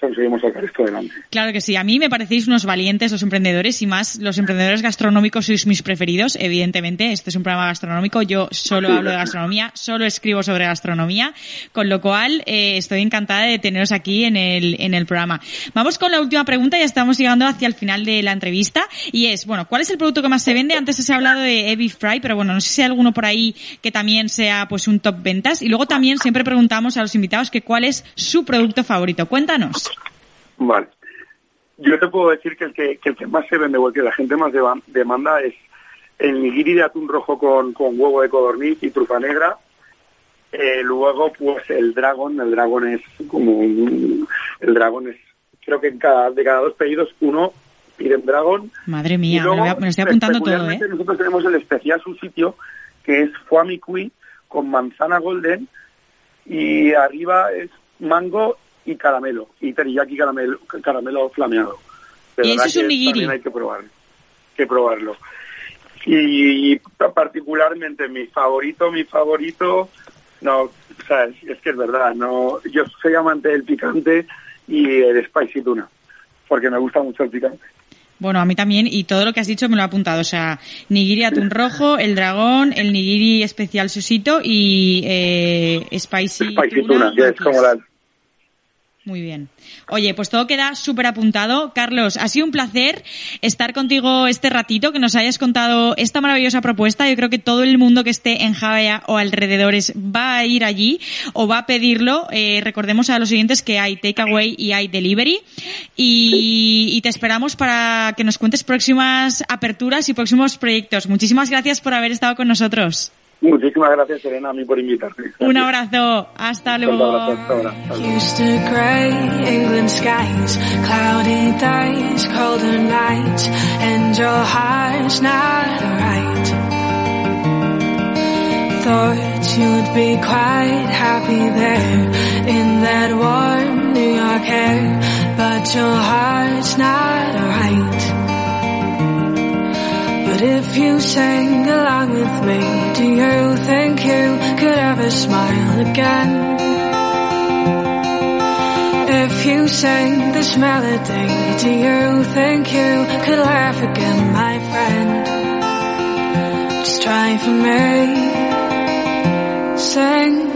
conseguimos sacar esto adelante. Claro que sí. A mí me parecéis unos valientes los emprendedores y más los emprendedores gastronómicos sois mis preferidos. Evidentemente, este es un programa gastronómico. Yo solo hablo de gastronomía, solo escribo sobre gastronomía, con lo cual eh, estoy encantada de teneros aquí en el, en el programa. Vamos con la última pregunta. Ya estamos llegando hacia el final de la entrevista y es, bueno, ¿cuál es el producto que más se vende? Antes se ha hablado de Evi Fry, pero bueno, no sé si hay alguno por ahí que también sea pues un top ventas. Y luego también siempre preguntamos a los invitados que cuál es su producto favorito. Cuéntanos. Vale. yo te puedo decir que el que, que el que más se vende o el que la gente más deba- demanda es el nigiri de atún rojo con, con huevo de codorniz y trufa negra. Eh, luego, pues el dragón, el dragón es como un- el dragón es, creo que en cada, de cada dos pedidos uno piden dragón. Madre mía, me, luego, lo voy a- me lo estoy apuntando todo, ¿eh? Nosotros tenemos el especial su sitio, que es foie con manzana golden y arriba es mango y caramelo, y teriyaki caramelo, caramelo flameado. De Y eso es un nigiri. También hay que probarlo. Que probarlo. Y, particularmente mi favorito, mi favorito, no, o sea, es, que es verdad, no, yo soy amante del picante y el spicy tuna, porque me gusta mucho el picante. Bueno, a mí también, y todo lo que has dicho me lo he apuntado. O sea, nigiri atún rojo, el dragón, el nigiri especial susito y eh, spicy, Spicy tuna, tuna, que es como la, Muy bien. Oye, pues todo queda súper apuntado. Carlos, ha sido un placer estar contigo este ratito, que nos hayas contado esta maravillosa propuesta. Yo creo que todo el mundo que esté en Javea o alrededores va a ir allí o va a pedirlo. Eh, recordemos a los oyentes que hay takeaway y hay delivery. Y te esperamos para que nos cuentes próximas aperturas y próximos proyectos. Muchísimas gracias por haber estado con nosotros. Muchísimas gracias, Serena, a mí por invitarme. Un abrazo. Hasta Un luego. abrazo, hasta ahora. Hasta luego. Used to grey England skies, cloudy days, colder nights, and your heart's not right. Thought you'd be quite happy there in that warm New York air, but your heart's not right. But if you sang along with me, do you think you could ever smile again? If you sang this melody, do you think you could laugh again, my friend? Just try for me. Sing.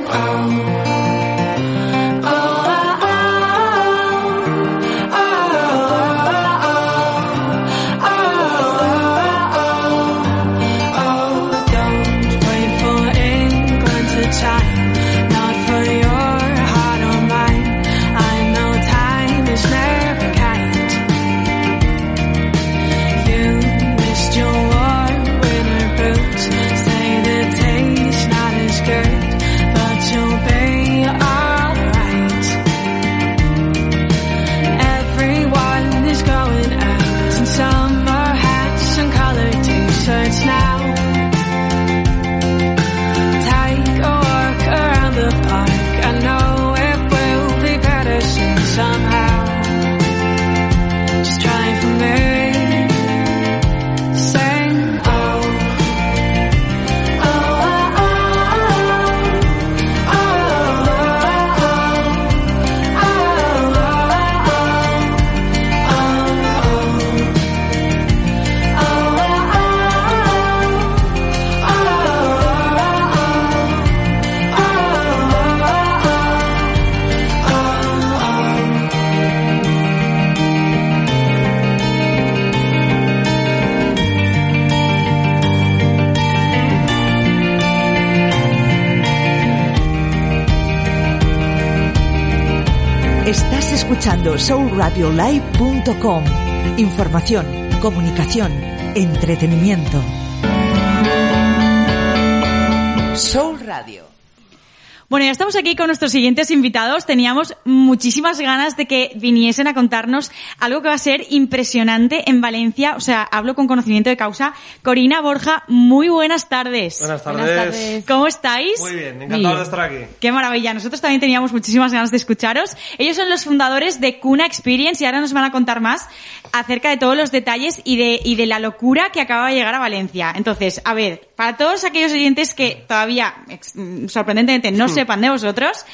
soulradiolive.com. Información, comunicación, entretenimiento. Soul Radio. Bueno, ya estamos aquí con nuestros siguientes invitados. Teníamos muchísimas ganas de que viniesen a contarnos algo que va a ser impresionante en Valencia. O sea, hablo con conocimiento de causa. Corina Borja, muy buenas tardes. Buenas tardes. ¿Cómo estáis? Muy bien, encantado de estar aquí. Qué maravilla. Nosotros también teníamos muchísimas ganas de escucharos. Ellos son los fundadores de Cuna Experience y ahora nos van a contar más acerca de todos los detalles y de, y de la locura que acaba de llegar a Valencia. Entonces, a ver, para todos aquellos oyentes que todavía, mm, sorprendentemente, no sepan de vosotros,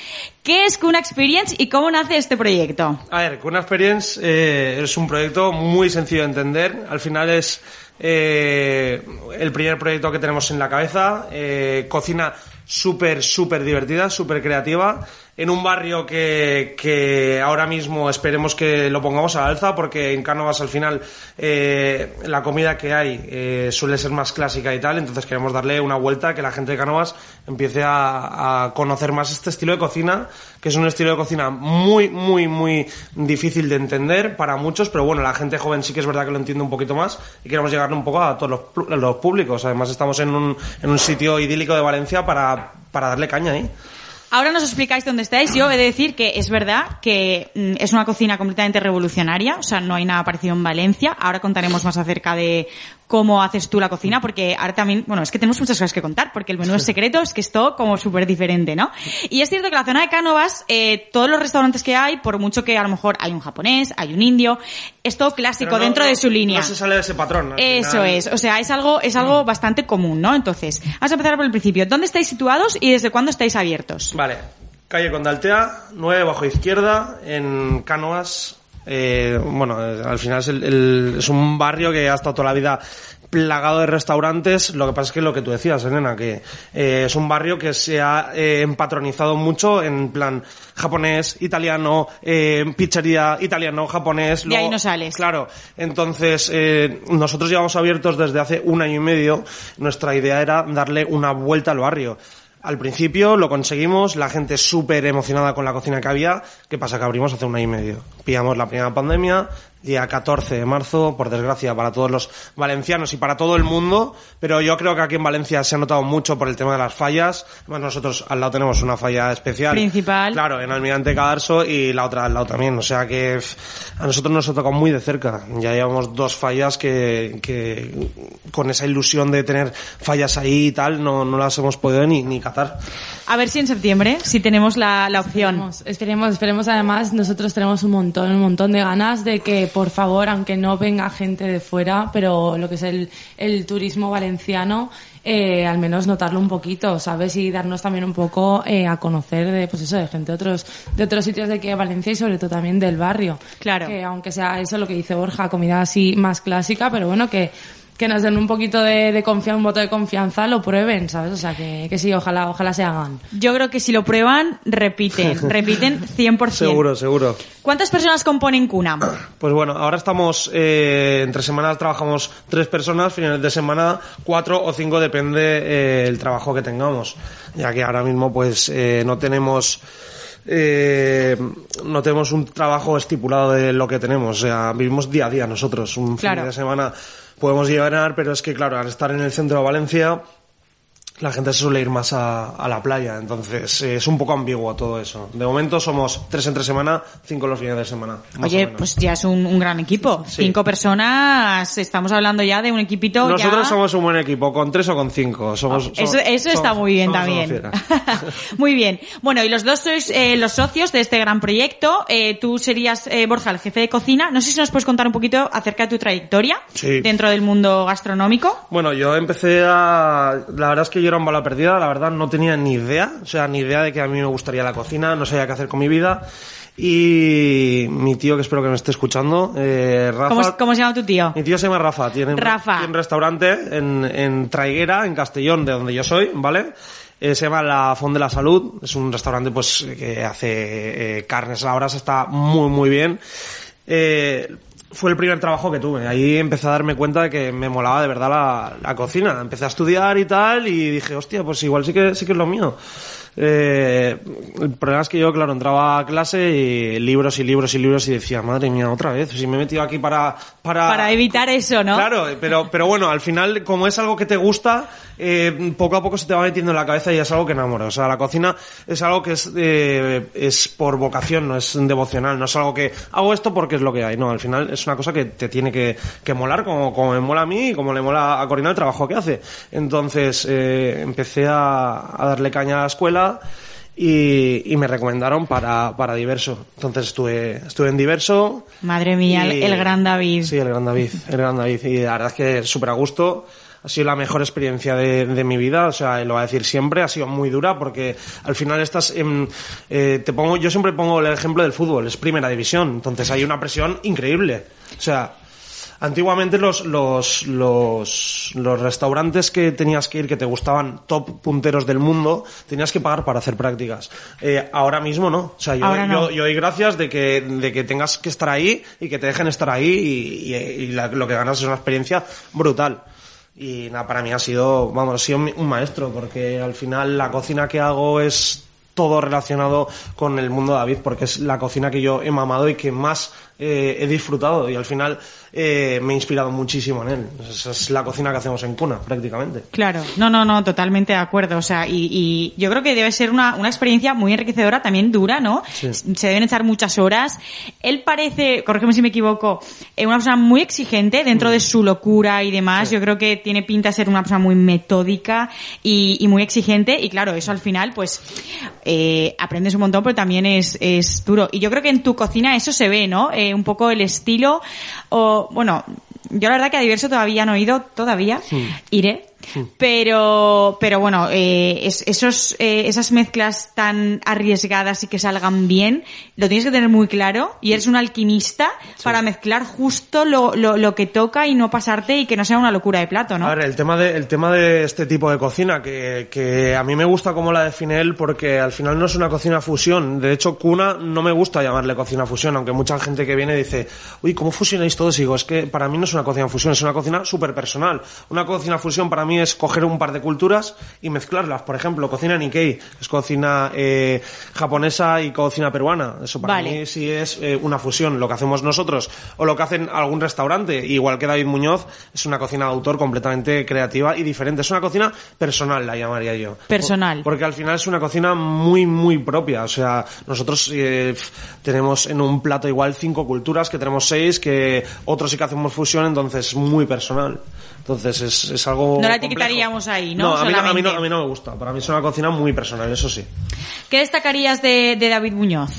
¿qué es Cuna Experience y cómo nace este proyecto? A ver, Kuna Experience eh, es un proyecto muy sencillo de entender. Al final es eh, el primer proyecto que tenemos en la cabeza. Eh, cocina súper, súper divertida, súper creativa. En un barrio que, que ahora mismo esperemos que lo pongamos a la alza porque en Cánovas al final eh, la comida que hay eh, suele ser más clásica y tal, entonces queremos darle una vuelta que la gente de Cánovas empiece a, a conocer más este estilo de cocina, que es un estilo de cocina muy, muy, muy difícil de entender para muchos, pero bueno, la gente joven sí que es verdad que lo entiende un poquito más y queremos llegarle un poco a todos los, los públicos. Además estamos en un, en un sitio idílico de Valencia para, para darle caña ahí. Ahora nos explicáis dónde estáis. Yo he de decir que es verdad que mm, es una cocina completamente revolucionaria, o sea, no hay nada parecido en Valencia. Ahora contaremos más acerca de cómo haces tú la cocina, porque ahora también, bueno, es que tenemos muchas cosas que contar, porque el menú es secreto, es que es todo como súper diferente, ¿no? Y es cierto que la zona de Cánovas, eh, todos los restaurantes que hay, por mucho que a lo mejor hay un japonés, hay un indio, es todo clásico no- dentro no- de su línea. No se sale de ese patrón. al Eso es, o sea, es algo, es algo bastante común, ¿no? Entonces, vamos a empezar por el principio. ¿Dónde estáis situados y desde cuándo estáis abiertos? Vale, calle Condaltea, 9 bajo izquierda, en Cánovas. Eh, bueno, eh, al final es, el- el- es un barrio que ha estado toda la vida plagado de restaurantes. Lo que pasa es que lo que tú decías, Elena, que eh, es un barrio que se ha eh, empatronizado mucho en plan japonés, italiano, eh, pizzería, italiano, japonés. De ahí no sales. Claro, entonces eh, nosotros llevamos abiertos desde hace un año y medio. Nuestra idea era darle una vuelta al barrio. Al principio lo conseguimos, la gente súper emocionada con la cocina que había. ¿Qué pasa? Que abrimos hace un año y medio. Pillamos la primera pandemia, día 14 de marzo, por desgracia para todos los valencianos y para todo el mundo, pero yo creo que aquí en Valencia se ha notado mucho por el tema de las fallas. Además nosotros al lado tenemos una falla especial. Principal. Claro, en Almirante Cadarso y la otra al lado también. O sea que a nosotros nos ha tocado muy de cerca. Ya llevamos dos fallas que, que con esa ilusión de tener fallas ahí y tal, no, no las hemos podido ni, ni cazar. A ver si en septiembre, si tenemos la, la opción. Esperemos, esperemos, esperemos además, nosotros tenemos un montón, un montón de ganas de que, por favor, aunque no venga gente de fuera, pero lo que es el, el turismo valenciano, eh, al menos notarlo un poquito, ¿sabes? Y darnos también un poco eh, a conocer de, pues eso, de gente de otros, de otros sitios de aquí de Valencia y sobre todo también del barrio. Claro. Que aunque sea eso lo que dice Borja, comida así más clásica, pero bueno, que, que nos den un poquito de, de confianza, un voto de confianza, lo prueben, ¿sabes? O sea, que, que sí, ojalá, ojalá se hagan. Yo creo que si lo prueban, repiten, repiten 100%. Seguro, seguro. ¿Cuántas personas componen Cuna? Pues bueno, ahora estamos, eh, entre semanas trabajamos tres personas, finales de semana cuatro o cinco, depende eh, el trabajo que tengamos. Ya que ahora mismo pues eh, no tenemos eh, no tenemos un trabajo estipulado de lo que tenemos, o sea, vivimos día a día nosotros. Un Claro. fin de semana podemos llegar, pero es que claro, al estar en el centro de Valencia, la gente se suele ir más a, a la playa, entonces eh, es un poco ambiguo todo eso. De momento somos tres entre semana, cinco los fines de semana. Oye, pues ya es un, un gran equipo. Sí. Cinco personas, estamos hablando ya de un equipito Nosotros ya... somos un buen equipo, con tres o con cinco. Somos, Eso, somos- eso está somos- muy bien también. muy bien. Bueno, y los dos sois eh, los socios de este gran proyecto. Eh, tú serías, eh, Borja, el jefe de cocina. No sé si nos puedes contar un poquito acerca de tu trayectoria Sí. dentro del mundo gastronómico. Bueno, yo empecé a... La verdad es que yo era un bala perdida, la verdad no tenía ni idea, o sea, ni idea de que a mí me gustaría la cocina, no sabía qué hacer con mi vida. Y mi tío, que espero que me esté escuchando, eh, Rafa... ¿Cómo, cómo se llama tu tío? Mi tío se llama Rafa, tiene, un- Rafa. tiene un restaurante en, en Traiguera, en Castellón, de donde yo soy, ¿vale? Eh, se llama La Fond de la Salud, es un restaurante pues que hace eh, carnes a la brasa, está muy muy bien. Eh, fue el primer trabajo que tuve, ahí empecé a darme cuenta de que me molaba de verdad la, la cocina, empecé a estudiar y tal y dije, hostia, pues igual sí que, sí que es lo mío. Eh, el problema es que yo, claro, entraba a clase y libros y libros y libros y decía, madre mía, otra vez, si me he metido aquí para... Para, Para evitar eso, ¿no? Claro, pero, pero bueno, al final, como es algo que te gusta, eh, poco a poco se te va metiendo en la cabeza y es algo que enamora. O sea, la cocina es algo que es, eh, es por vocación, no es devocional, no es algo que hago esto porque es lo que hay. No, al final es una cosa que te tiene que, que molar, como, como me mola a mí y como le mola a Corina el trabajo que hace. Entonces, eh, empecé a, a darle caña a la escuela y, y me recomendaron para, para Diverso. Entonces estuve, estuve en Diverso. Madre mía, el, Y- el gran David. Sí, el gran David, el gran David. Y la verdad es que súper a gusto. Ha sido la mejor experiencia de, de mi vida, o sea, lo voy a decir siempre, ha sido muy dura porque al final estás en, eh, te pongo, yo siempre pongo el ejemplo del fútbol, es primera división, entonces hay una presión increíble. O sea, Antiguamente los, los, los, los restaurantes que tenías que ir, que te gustaban top punteros del mundo, tenías que pagar para hacer prácticas. Eh, ahora mismo no. O sea, yo, no. yo, yo doy gracias de que, de que tengas que estar ahí y que te dejen estar ahí y, y- y la- lo que ganas es una experiencia brutal. Y nada, para mí ha sido, vamos, ha sido un maestro, porque al final la cocina que hago es todo relacionado con el mundo de David, porque es la cocina que yo he mamado y que más eh, he disfrutado y al final eh, me he inspirado muchísimo en él. Esa es la cocina que hacemos en cuna, prácticamente. Claro, no, no, no, totalmente de acuerdo. O sea, y, y yo creo que debe ser una, una experiencia muy enriquecedora, también dura, ¿no? Sí. Se deben echar muchas horas. Él parece, corrígeme si me equivoco, eh, una persona muy exigente dentro de su locura y demás. Yo creo que tiene pinta de ser una persona muy metódica y, y muy exigente. Y claro, eso al final, pues, eh, aprendes un montón, pero también es, es duro. Y yo creo que en tu cocina eso se ve, ¿no? Eh, un poco el estilo, o, bueno, yo la verdad que a Diverso todavía no he ido, todavía. Iré. Pero, pero bueno, eh, es- esos, eh, esas mezclas tan arriesgadas y que salgan bien, lo tienes que tener muy claro y eres un alquimista para mezclar justo lo, lo, lo que toca y no pasarte y que no sea una locura de plato, ¿no? A ver, el tema de, el tema de este tipo de cocina, que, que a mí me gusta cómo la define él, porque al final no es una cocina fusión. De hecho, cuna no me gusta llamarle cocina fusión, aunque mucha gente que viene dice, uy, ¿cómo fusionáis todos? Y digo, es que para mí no es una cocina fusión, es una cocina súper personal. Una cocina fusión para mí es coger un par de culturas y mezclarlas. Por ejemplo, cocina Nikkei, es cocina eh, japonesa y cocina peruana. Eso para Vale. mí sí es eh, una fusión. Lo que hacemos nosotros o lo que hacen algún restaurante, igual que David Muñoz, es una cocina de autor completamente creativa y diferente. Es una cocina personal, la llamaría yo. Personal. Por- Porque al final es una cocina muy, muy propia. O sea, nosotros eh, tenemos en un plato igual cinco culturas, que tenemos seis, que otros sí que hacemos fusión, entonces es muy personal. Entonces es, es algo. No la complejo. etiquetaríamos ahí, ¿no? No, a mí, no- a, mí no, a mí no me gusta. Para mí es una cocina muy personal, eso sí. ¿Qué destacarías de, de David Muñoz?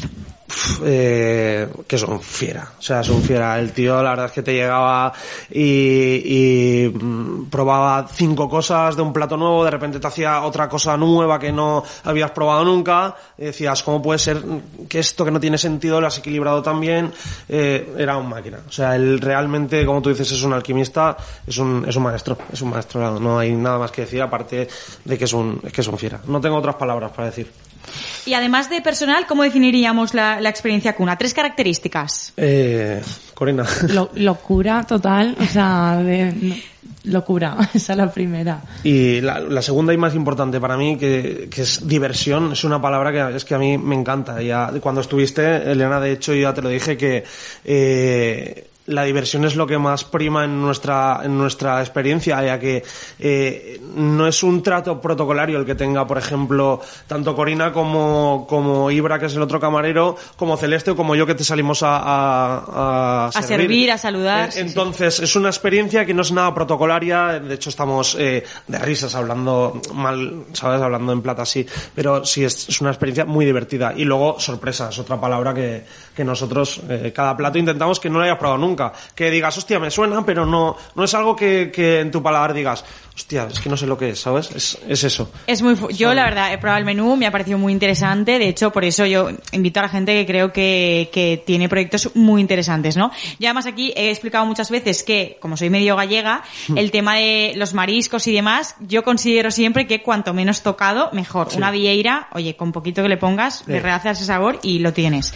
Eh, que son fiera, o sea, son fiera. El tío, la verdad es que te llegaba y, y, mm, probaba cinco cosas de un plato nuevo, de repente te hacía otra cosa nueva que no habías probado nunca, y decías, ¿cómo puede ser que esto que no tiene sentido lo has equilibrado tan bien? Eh, era un máquina. O sea, él realmente, como tú dices, es un alquimista, es un, es un maestro, es un maestro, no hay nada más que decir aparte de que es un, que es un fiera. No tengo otras palabras para decir. Y además de personal, ¿cómo definiríamos la, la experiencia cuna? Tres características. Eh, Corina. Lo- locura total, o sea, de, no, locura, esa es la primera. Y la, la segunda y más importante para mí, que, que es diversión, es una palabra que es que a mí me encanta. Ya cuando estuviste, Elena, de hecho, yo ya te lo dije que eh, la diversión es lo que más prima en nuestra en nuestra experiencia, ya que eh, no es un trato protocolario el que tenga, por ejemplo, tanto Corina como como Ibra, que es el otro camarero, como Celeste o como yo que te salimos a a, A servir, a saludar, Eh, sí, sí. entonces, es una experiencia que no es nada protocolaria, de hecho estamos eh, de risas hablando mal, ¿sabes? Hablando en plata así, pero sí es, es una experiencia muy divertida. Y luego, sorpresa, es otra palabra que, que nosotros, eh, cada plato intentamos que no lo hayas probado nunca. Que digas, hostia, me suena, pero no, no es algo que, que en tu paladar digas, hostia, es que no sé lo que es, ¿sabes? Es, es eso. Es muy, fu- yo la verdad he probado el menú, me ha parecido muy interesante, de hecho por eso yo invito a la gente que creo que, que tiene proyectos muy interesantes, ¿no? Yo además aquí he explicado muchas veces que, como soy medio gallega, el tema de los mariscos y demás, yo considero siempre que cuanto menos tocado, mejor. Sí. Una vieira, oye, con poquito que le pongas, le Sí. realza ese sabor y lo tienes.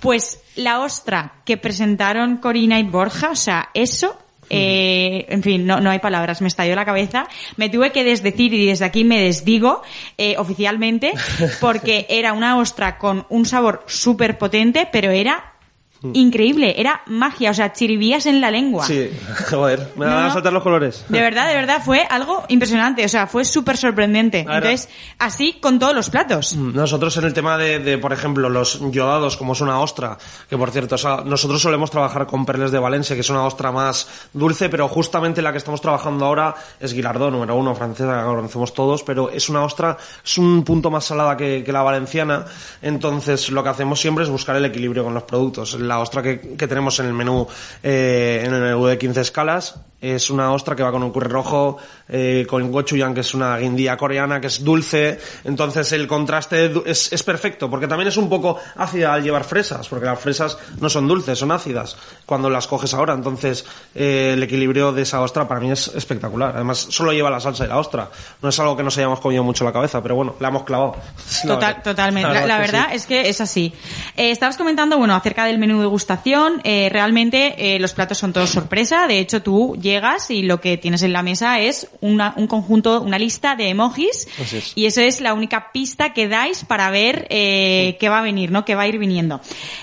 Pues la ostra que presentaron Corina y Borja, o sea, eso eh, en fin, no, no hay palabras, me estalló la cabeza. Me tuve que desdecir y desde aquí me desdigo eh, oficialmente porque era una ostra con un sabor súper potente, pero era increíble, era magia, o sea, chiribías en la lengua. Sí, joder, me No, van a saltar los colores. De verdad, de verdad, fue algo impresionante, o sea, fue súper sorprendente. Entonces, así con todos los platos. Nosotros en el tema de, de, por ejemplo, los yodados, como es una ostra, que por cierto, o sea, nosotros solemos trabajar con perles de Valencia, que es una ostra más dulce, pero justamente la que estamos trabajando ahora es Guilardó, número uno, francesa, que conocemos todos, pero es una ostra, es un punto más salada que, que la valenciana, entonces lo que hacemos siempre es buscar el equilibrio con los productos. La ostra que, que tenemos en el menú, eh, en el menú de 15 escalas, es una ostra que va con un curry rojo, eh, con gochujang, que es una guindilla coreana, que es dulce. Entonces el contraste es, es perfecto, porque también es un poco ácida al llevar fresas, porque las fresas no son dulces, son ácidas cuando las coges ahora. Entonces eh, el equilibrio de esa ostra para mí es espectacular. Además, solo lleva la salsa y la ostra. No es algo que nos hayamos comido mucho la cabeza, pero bueno, la hemos clavado. La Total- totalmente. La, la que verdad sí. es que es así. Eh, estabas comentando, bueno, acerca del menú de degustación. Eh, realmente los platos son todos sorpresa. De hecho, tú llegas y lo que tienes en la mesa es una, un conjunto, una lista de emojis. Es. Y eso es la única pista que dais para ver eh, qué va a venir, ¿no? Qué va a ir viniendo.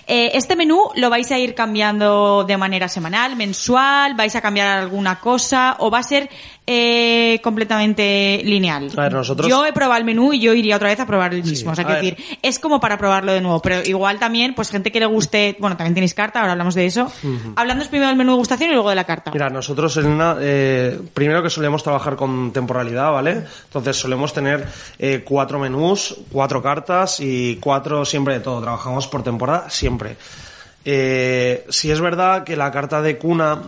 Eh, este menú lo vais a ir cambiando de manera semanal, mensual, vais a cambiar alguna cosa o va a ser eh, completamente lineal. A ver, nosotros- Yo he probado el menú y yo iría otra vez a probar el mismo. o sea, que decir, es como para probarlo de nuevo, pero igual también, pues gente que le guste, bueno, también tenéis carta, ahora hablamos de eso. Hablando primero del menú de gustación y luego de la carta. Mira, nosotros en una, eh, primero que solemos trabajar con temporalidad, ¿vale? Entonces solemos tener eh, cuatro menús, cuatro cartas y cuatro siempre de todo. Trabajamos por temporada siempre. Eh, si es verdad que la carta de cuna,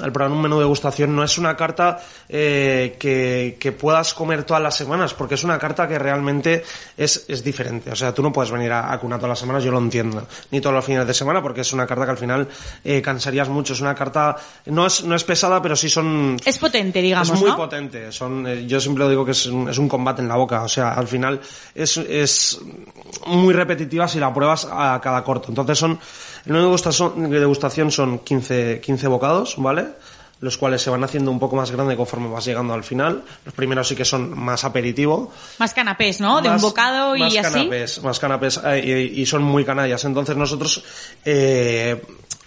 al probar un menú de degustación, no es una carta eh, que, que puedas comer todas las semanas, porque es una carta que realmente es, es diferente. O sea, tú no puedes venir a, a cuna todas las semanas, yo lo entiendo, ni todos los fines de semana, porque es una carta que al final eh, cansarías mucho. Es una carta, no es, no es pesada, pero sí son Es potente, digamos, es muy ¿no? potente. Son, eh, yo siempre lo digo que es un, es un combate en la boca. O sea, al final es, es muy repetitiva si la pruebas a cada corto. Entonces son, el menú de degustación, de degustación son 15, 15 bocados, ¿vale? Los cuales se van haciendo un poco más grande conforme vas llegando al final. Los primeros sí que son más aperitivo. Más canapés, ¿no? de un Más- bocado y más así. Canapés, más canapés eh, y, y son muy canallas. Entonces nosotros eh,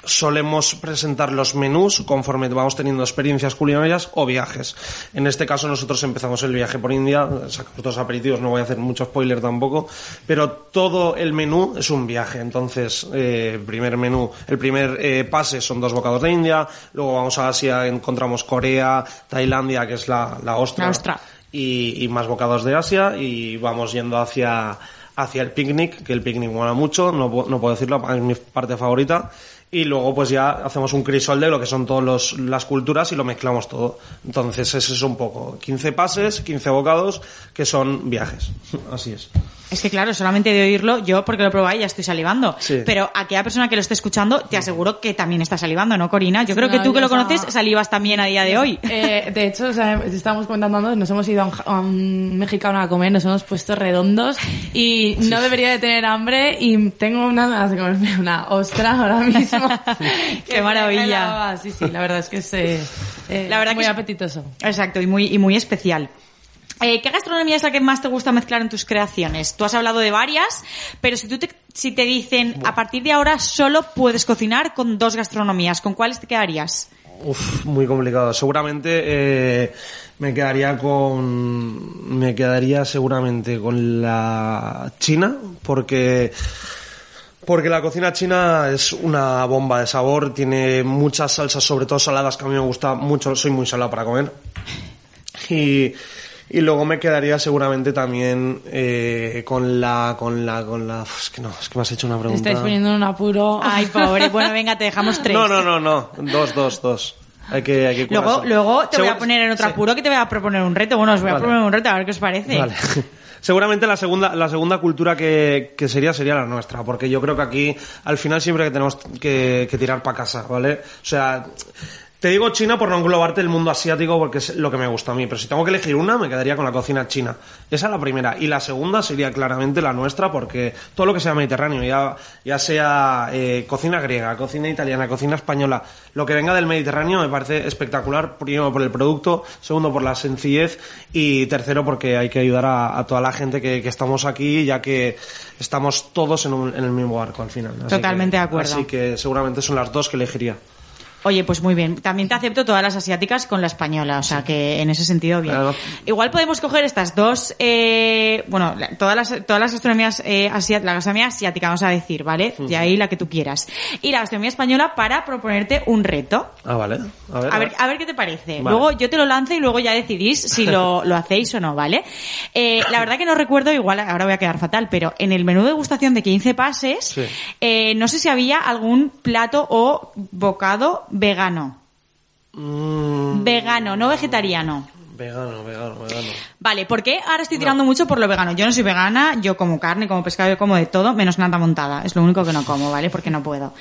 solemos presentar los menús conforme vamos teniendo experiencias culinarias o viajes. En este caso nosotros empezamos el viaje por India, sacamos dos aperitivos, no voy a hacer mucho spoiler tampoco, pero todo el menú es un viaje. Entonces, eh, el primer menú, el primer eh, pase son dos bocados de India, luego vamos a Asia, encontramos Corea, Tailandia, que es la, la ostra La ostra. y, y más bocados de Asia y vamos yendo hacia, hacia el picnic, que el picnic mola mucho, no, no puedo decirlo, es mi parte favorita. Y luego pues ya hacemos un crisol de lo que son todas las culturas y lo mezclamos todo. Entonces ese es un poco 15 pases, 15 bocados, que son viajes. Así es. Es que claro, solamente de oírlo, yo porque lo he probado y ya estoy salivando. Sí. Pero aquella persona que lo esté escuchando, te aseguro que también está salivando, ¿no, Corina? Yo creo que tú que lo conoces salivas también a día de hoy. Eh, de hecho, o sea, estábamos comentando antes, nos hemos ido a un, a un mexicano a comer, nos hemos puesto redondos y no debería de tener hambre y tengo unas ganas de comerme una ostra ahora mismo. Qué maravilla. Sí, sí, la verdad es que es eh, eh, La verdad muy que es- apetitoso. Exacto, y muy, y muy especial. Eh, ¿Qué gastronomía es la que más te gusta mezclar en tus creaciones? Tú has hablado de varias, pero si tú te, si te dicen a partir de ahora solo puedes cocinar con dos gastronomías, ¿con cuáles te quedarías? Uf, muy complicado. Seguramente eh, me quedaría con. Me quedaría seguramente con la China, porque. Porque la cocina china es una bomba de sabor, tiene muchas salsas, sobre todo saladas, que a mí me gusta mucho, soy muy salado para comer. Y, y luego me quedaría seguramente también eh, con la, con la, con la, es que no, es que me has hecho una Te pregunta. estáis poniendo en un apuro. Ay, pobre. Bueno, venga, te dejamos tres. No, no, no, no, dos, dos, dos. Hay que, hay que Luego, luego te voy a poner en otro sí. apuro que te voy a proponer un reto. Bueno, os voy a proponer un reto, a ver qué os parece. Vale. Seguramente la segunda, la segunda cultura que, que sería sería la nuestra, porque yo creo que aquí al final siempre que tenemos que, que tirar para casa, ¿vale? O sea, te digo China por no englobarte el mundo asiático porque es lo que me gusta a mí, pero si tengo que elegir una me quedaría con la cocina china. Esa es la primera. Y la segunda sería claramente la nuestra porque todo lo que sea mediterráneo, ya, ya sea eh, cocina griega, cocina italiana, cocina española, lo que venga del Mediterráneo me parece espectacular, primero por el producto, segundo por la sencillez y tercero porque hay que ayudar a, a toda la gente que, que estamos aquí ya que estamos todos en, un- en el mismo barco al final. Así Totalmente que- de acuerdo. Así que seguramente son las dos que elegiría. Oye, pues muy bien. También te acepto todas las asiáticas con la española, o sea que en ese sentido bien. Claro. Igual podemos coger estas dos, eh, bueno, todas las, todas las gastronomías eh, asiáticas, la gastronomía asiática, vamos a decir, ¿vale? Y ahí la que tú quieras. Y la gastronomía española para proponerte un reto. Ah, vale. A ver. A ver, a ver qué te parece. Vale. Luego yo te lo lanzo y luego ya decidís si lo, lo hacéis o no, ¿vale? Eh, la verdad que no recuerdo, igual ahora voy a quedar fatal, pero en el menú de degustación de 15 pases, Sí. eh, no sé si había algún plato o bocado vegano. Mm, Vegano, no vegetariano. vegano, vegano, vegano. Vale, ¿por qué ahora estoy tirando mucho por lo vegano? Yo no soy vegana, yo como carne, como pescado, yo como de todo, menos nata montada. Es lo único que no como, ¿vale? Porque no puedo.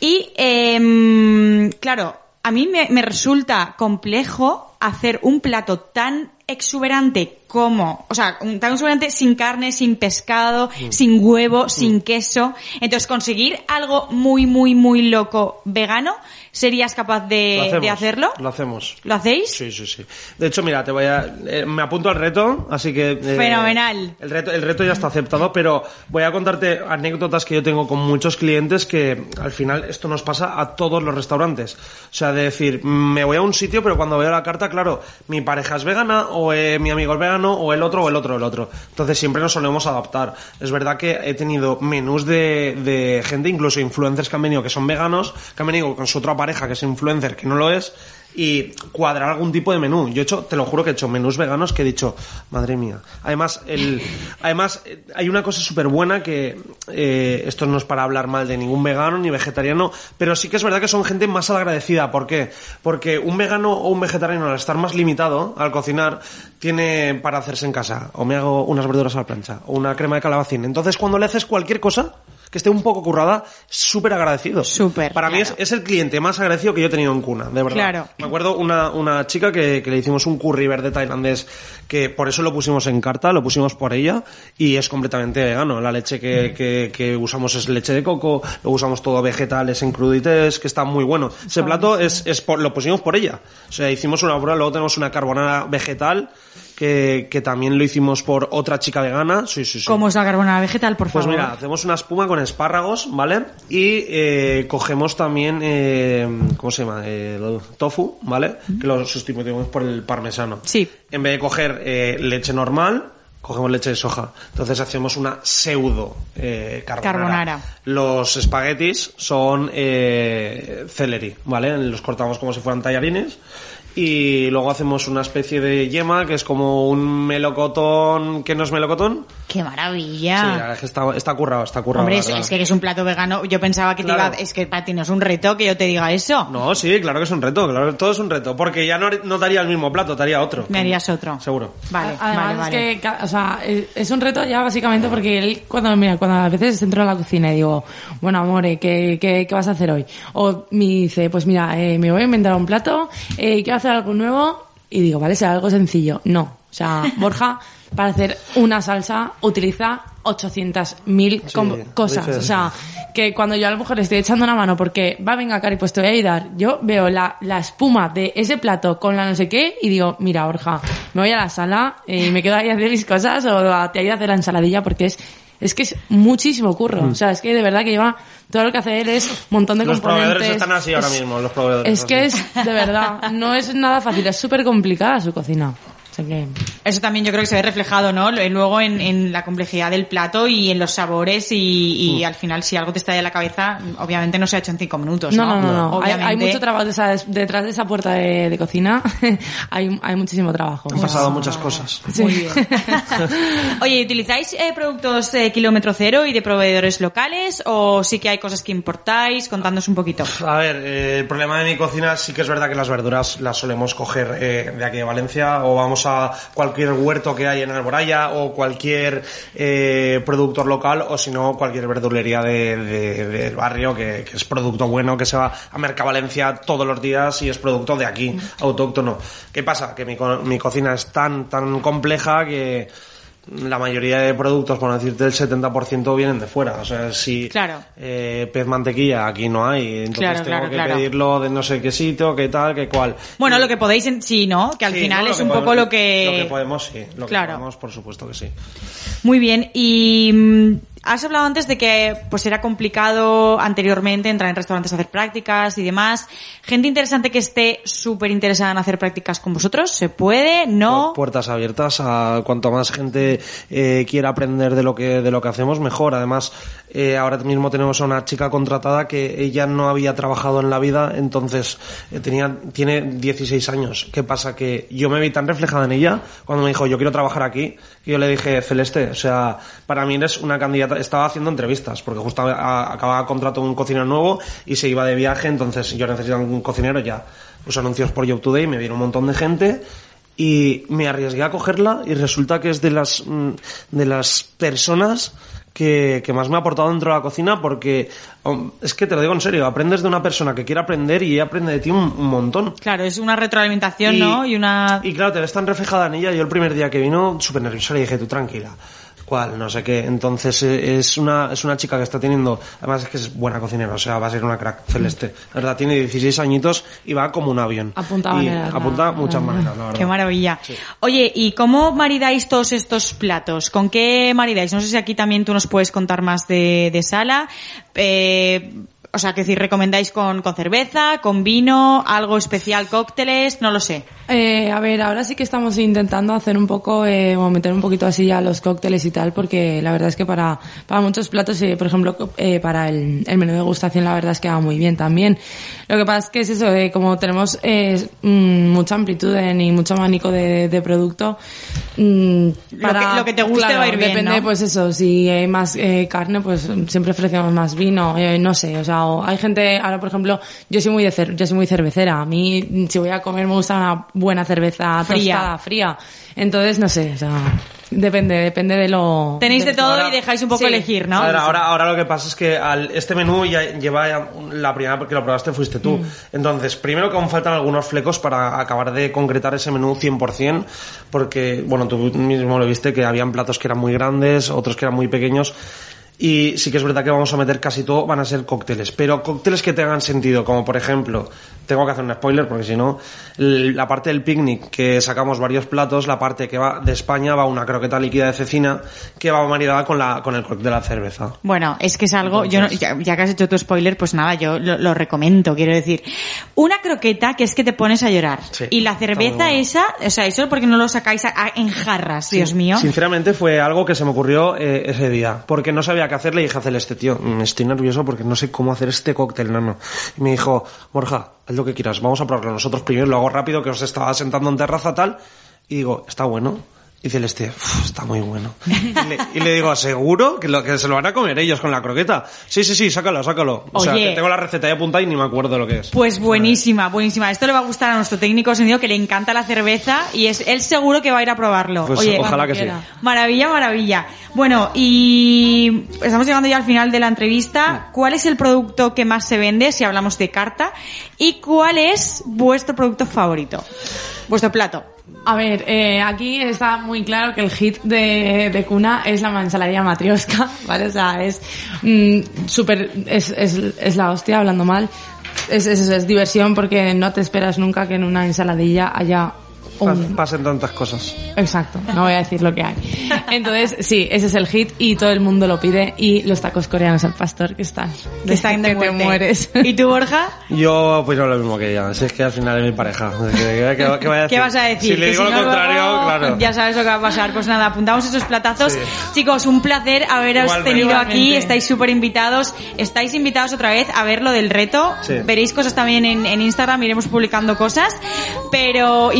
Y, em, claro, a mí me, me resulta complejo hacer un plato tan exuberante como, o sea, un- tan exuberante sin carne, sin pescado, sin huevo, sin queso. Entonces, conseguir algo muy, muy, muy loco vegano, ¿serías capaz ¿Lo de, hacemos? de hacerlo? Lo hacemos. ¿Lo hacéis? Sí, sí, sí. De hecho, mira, te voy a... eh, me apunto al reto, así que... eh, Fenomenal. El reto, el reto ya está aceptado, pero voy a contarte anécdotas que yo tengo con muchos clientes que al final esto nos pasa a todos los restaurantes. O sea, de decir, me voy a un sitio, pero cuando veo la carta, claro, mi pareja es vegana, o eh, mi amigo es vegano, o el otro, o el otro, el otro. Entonces siempre nos solemos adaptar. Es verdad que he tenido menús de, de gente, incluso influencers que han venido que son veganos, que han venido con su otra pareja que es influencer, que no lo es, y cuadrar algún tipo de menú. Yo he hecho, te lo juro que he hecho menús veganos que he dicho, madre mía. Además, el, además hay una cosa súper buena que eh, esto no es para hablar mal de ningún vegano ni vegetariano, pero sí que es verdad que son gente más agradecida. ¿Por qué? Porque un vegano o un vegetariano al estar más limitado al cocinar tiene para hacerse en casa o me hago unas verduras a la plancha o una crema de calabacín. Entonces, cuando le haces cualquier cosa que esté un poco currada, súper agradecido. Súper, Para mí es, claro. es el cliente más agradecido que yo he tenido en cuna, de verdad. Claro. Me acuerdo una, una chica que, que le hicimos un curry verde tailandés, que por eso lo pusimos en carta, lo pusimos por ella, y es completamente vegano. La leche que, que, que usamos es leche de coco, lo usamos todo vegetales en crudités, que está muy bueno. Ese plato es, es por, lo pusimos por ella. O sea, hicimos una prueba, luego tenemos una carbonara vegetal, que, que también lo hicimos por otra chica vegana. Sí, sí, sí. ¿Cómo es la carbonara vegetal, por Pues favor? mira, hacemos una espuma con espárragos, ¿vale? Y eh, cogemos también, eh, ¿cómo se llama? Eh, el tofu, ¿vale? Que lo sustituimos por el parmesano. Sí. En vez de coger eh, leche normal, cogemos leche de soja. Entonces hacemos una pseudo eh, carbonara. Carbonara. Los espaguetis son eh, celery, ¿vale? Los cortamos como si fueran tallarines. Y luego hacemos una especie de yema que es como un melocotón que no es melocotón. ¡Qué maravilla! Sí, la verdad es que está, está currado, está currado. Hombre, es, es que es un plato vegano. Yo pensaba que te iba... Es que para ti no es un reto que yo te diga eso. No, sí, claro que es un reto, claro todo es un reto. Porque ya no, no te haría el mismo plato, te haría otro. Me harías otro. Seguro. Vale, Además vale, vale. es que, o sea, es es un reto ya básicamente porque él, cuando, mira, cuando a veces entro a la cocina y digo, bueno, amore, ¿qué, qué, qué vas a hacer hoy? O me dice, pues mira, eh, me voy a inventar un plato, eh, quiero hacer algo nuevo, y digo, vale, será algo sencillo. No. O sea, Borja, para hacer una salsa, utiliza 800.000 Sí, cosas. O sea, que cuando yo a lo mejor le estoy echando una mano porque va, venga, Cari, pues te voy a ayudar. Yo veo la, la espuma de ese plato con la no sé qué y digo, mira, Borja, me voy a la sala eh, y me quedo ahí a hacer mis cosas o te ayudo a hacer la ensaladilla porque es, es que es muchísimo curro. O sea, es que de verdad que lleva, todo lo que hace él es un montón de Mm. Los componentes. proveedores están así ahora Es- mismo, los proveedores. Es que así. es, de verdad, no es nada fácil, es súper complicada su cocina. Sea que... Eso también yo creo que se ve reflejado, ¿no? Luego en, en la complejidad del plato y en los sabores y, y al final si algo te está de la cabeza, obviamente no se ha hecho en cinco minutos, No, ¿no? no, no, no. Hay, Obviamente. hay mucho trabajo detrás de esa puerta de, de cocina. hay, hay muchísimo trabajo. Han pasado muchas cosas. Sí. Muy bien. Oye, ¿utilizáis eh, productos eh, kilómetro cero y de proveedores locales o sí que hay cosas que importáis? Contándonos un poquito. A ver, eh, el problema de mi cocina sí que es verdad que las verduras las solemos coger eh, de aquí de Valencia o vamos a cualquier huerto que hay en Alboraya o cualquier eh, productor local o si no cualquier verdulería de, de- del barrio que, que es producto bueno que se va a Mercavalencia todos los días y es producto de aquí, autóctono. ¿Qué pasa? Que mi, mi cocina es tan, tan compleja que la mayoría de productos, por decirte el 70% vienen de fuera. O sea, si Claro. eh, pez mantequilla aquí no hay, entonces Claro, tengo claro, que pedirlo de no sé qué sitio, qué tal, qué cual. Bueno, lo que podéis en sí, ¿no? Que al Sí, final es un podemos- poco lo que... Lo que podemos, sí. Lo que Claro. podemos, por supuesto que sí. Muy bien. Y mm, has hablado antes de que pues era complicado anteriormente entrar en restaurantes a hacer prácticas y demás. Gente interesante que esté súper interesada en hacer prácticas con vosotros, ¿se puede? ¿No? puertas abiertas a cuanto más gente eh, quiera aprender de lo que de lo que hacemos mejor además eh, ahora mismo tenemos a una chica contratada que ella no había trabajado en la vida entonces eh, tenía tiene 16 años. Qué pasa que yo me vi tan reflejada en ella cuando me dijo yo quiero trabajar aquí que yo le dije Celeste o sea para mí eres una candidata estaba haciendo entrevistas porque justo a- acababa contrato un cocinero nuevo y se iba de viaje entonces yo necesitaba un cocinero ya pues anuncios por Job Today me vieron un montón de gente y me arriesgué a cogerla y resulta que es de las mm, de las personas que, que más me ha aportado dentro de la cocina porque es que te lo digo en serio, aprendes de una persona que quiere aprender y ella aprende de ti un, un montón. Claro, es una retroalimentación, ¿no? Y una... Y claro, te ves tan reflejada en ella. Yo el primer día que vino, súper nerviosa, le dije, tú tranquila. No sé qué. Entonces eh, es una, es una chica que está teniendo, además es que es buena cocinera, o sea, va a ser una crack celeste. La verdad, tiene 16 añitos y va como un avión. Apunta Y maneras, Apunta la- muchas la- maneras, la verdad. Qué maravilla. Oye, ¿y cómo maridáis todos estos platos? ¿Con qué maridáis? No sé si aquí también tú nos puedes contar más de, de sala. Eh, o sea, que si recomendáis con, con cerveza, con vino, algo especial, cócteles, no lo sé. Eh, a ver, ahora sí que estamos intentando hacer un poco, eh, o meter un poquito así a los cócteles y tal, porque la verdad es que para, para muchos platos, eh, por ejemplo, eh, para el, el menú de degustación, la verdad es que va muy bien también. Lo que pasa es que es eso, de como tenemos eh, mm, mucha amplitud y mucho abanico de, de producto, mm, Lo que- lo que te guste claro, va a ir bien, Depende, ¿no? pues eso, si hay más eh, carne, pues siempre ofrecemos más vino, eh, no sé, o sea, o hay gente, ahora por ejemplo, yo soy muy de cer- yo soy muy cervecera, a mí si voy a comer me gusta una buena cerveza Fría. tostada, fría, entonces no sé, o sea, depende, depende de lo... Tenéis de todo Ahora- y dejáis un poco Sí. elegir, ¿no? Ahora, ahora, ahora lo que pasa es que al, este menú ya lleva la primera porque lo probaste fuiste tú. Mm. Entonces, primero que aún faltan algunos flecos para acabar de concretar ese menú 100%, porque, bueno, tú mismo lo viste que habían platos que eran muy grandes, otros que eran muy pequeños. Y sí que es verdad que vamos a meter casi todo, van a ser cócteles, pero cócteles que tengan sentido, como por ejemplo, tengo que hacer un spoiler porque si no, la parte del picnic que sacamos varios platos, la parte que va de España va una croqueta líquida de cecina que va maridada con la con el cóctel de la cerveza. Bueno, es que es algo, yo no- ya, ya que has hecho tu spoiler, pues nada, yo lo, lo recomiendo, quiero decir. Una croqueta que es que te pones a llorar. Sí, y la cerveza esa, o sea, eso porque no lo sacáis a- a- en jarras, Dios mío. Sinceramente fue algo que se me ocurrió eh, ese día, porque no sabía qué hacer, le dije a Celeste, tío, mm, estoy nervioso porque no sé cómo hacer este cóctel, nano. Y me dijo, Borja, haz lo que quieras, vamos a probarlo nosotros primero, lo hago rápido, que os estaba sentando en terraza tal, y digo, está bueno. Y Celeste, "Uf, está muy bueno. Y le, y le digo, ¿seguro? Que, lo, que se lo van a comer ellos con la croqueta. Sí, sí, sí, sácalo, sácalo. O sea, Oye. que tengo la receta ahí apuntada y ni me acuerdo lo que es. Pues buenísima, buenísima. Esto le va a gustar a nuestro técnico sonido que le encanta la cerveza y es él seguro que va a ir a probarlo. Pues Oye, ojalá que sí. Maravilla, maravilla. Bueno, y estamos llegando ya al final de la entrevista. ¿Cuál es el producto que más se vende si hablamos de carta? ¿Y cuál es vuestro producto favorito? Vuestro plato. A ver, eh, aquí está muy claro que el hit de, cuna es la ensalaría matrioska, ¿vale? O sea, es mm, súper, es, es, es la hostia, hablando mal. Es, es, es diversión porque no te esperas nunca que en una ensaladilla haya un... Pasen tantas cosas. Exacto, no voy a decir lo que hay. Entonces, sí, ese es el hit y todo el mundo lo pide y los tacos coreanos al pastor que están, Que están de que te muerte. mueres. ¿Y tú, Borja? Yo, pues no lo mismo que ella. Si es que al final es mi pareja. ¿Qué, qué voy a ¿Qué vas a decir? Si le digo si lo no, contrario, luego claro. Ya sabes lo que va a pasar. Pues nada, apuntamos esos platazos. Sí. Chicos, un placer haberos Igualmente. tenido aquí. Estáis súper invitados. Estáis invitados otra vez a ver lo del reto. Sí. Veréis cosas también en, en Instagram, iremos publicando cosas. Pero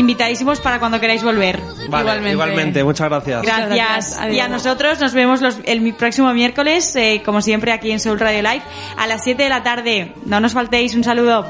para cuando queráis volver. Igualmente. muchas gracias. Gracias. Y a nosotros nos vemos los, el próximo miércoles, eh, como siempre, aquí en Soul Radio Live, a las 7 de la tarde. No nos faltéis, un saludo.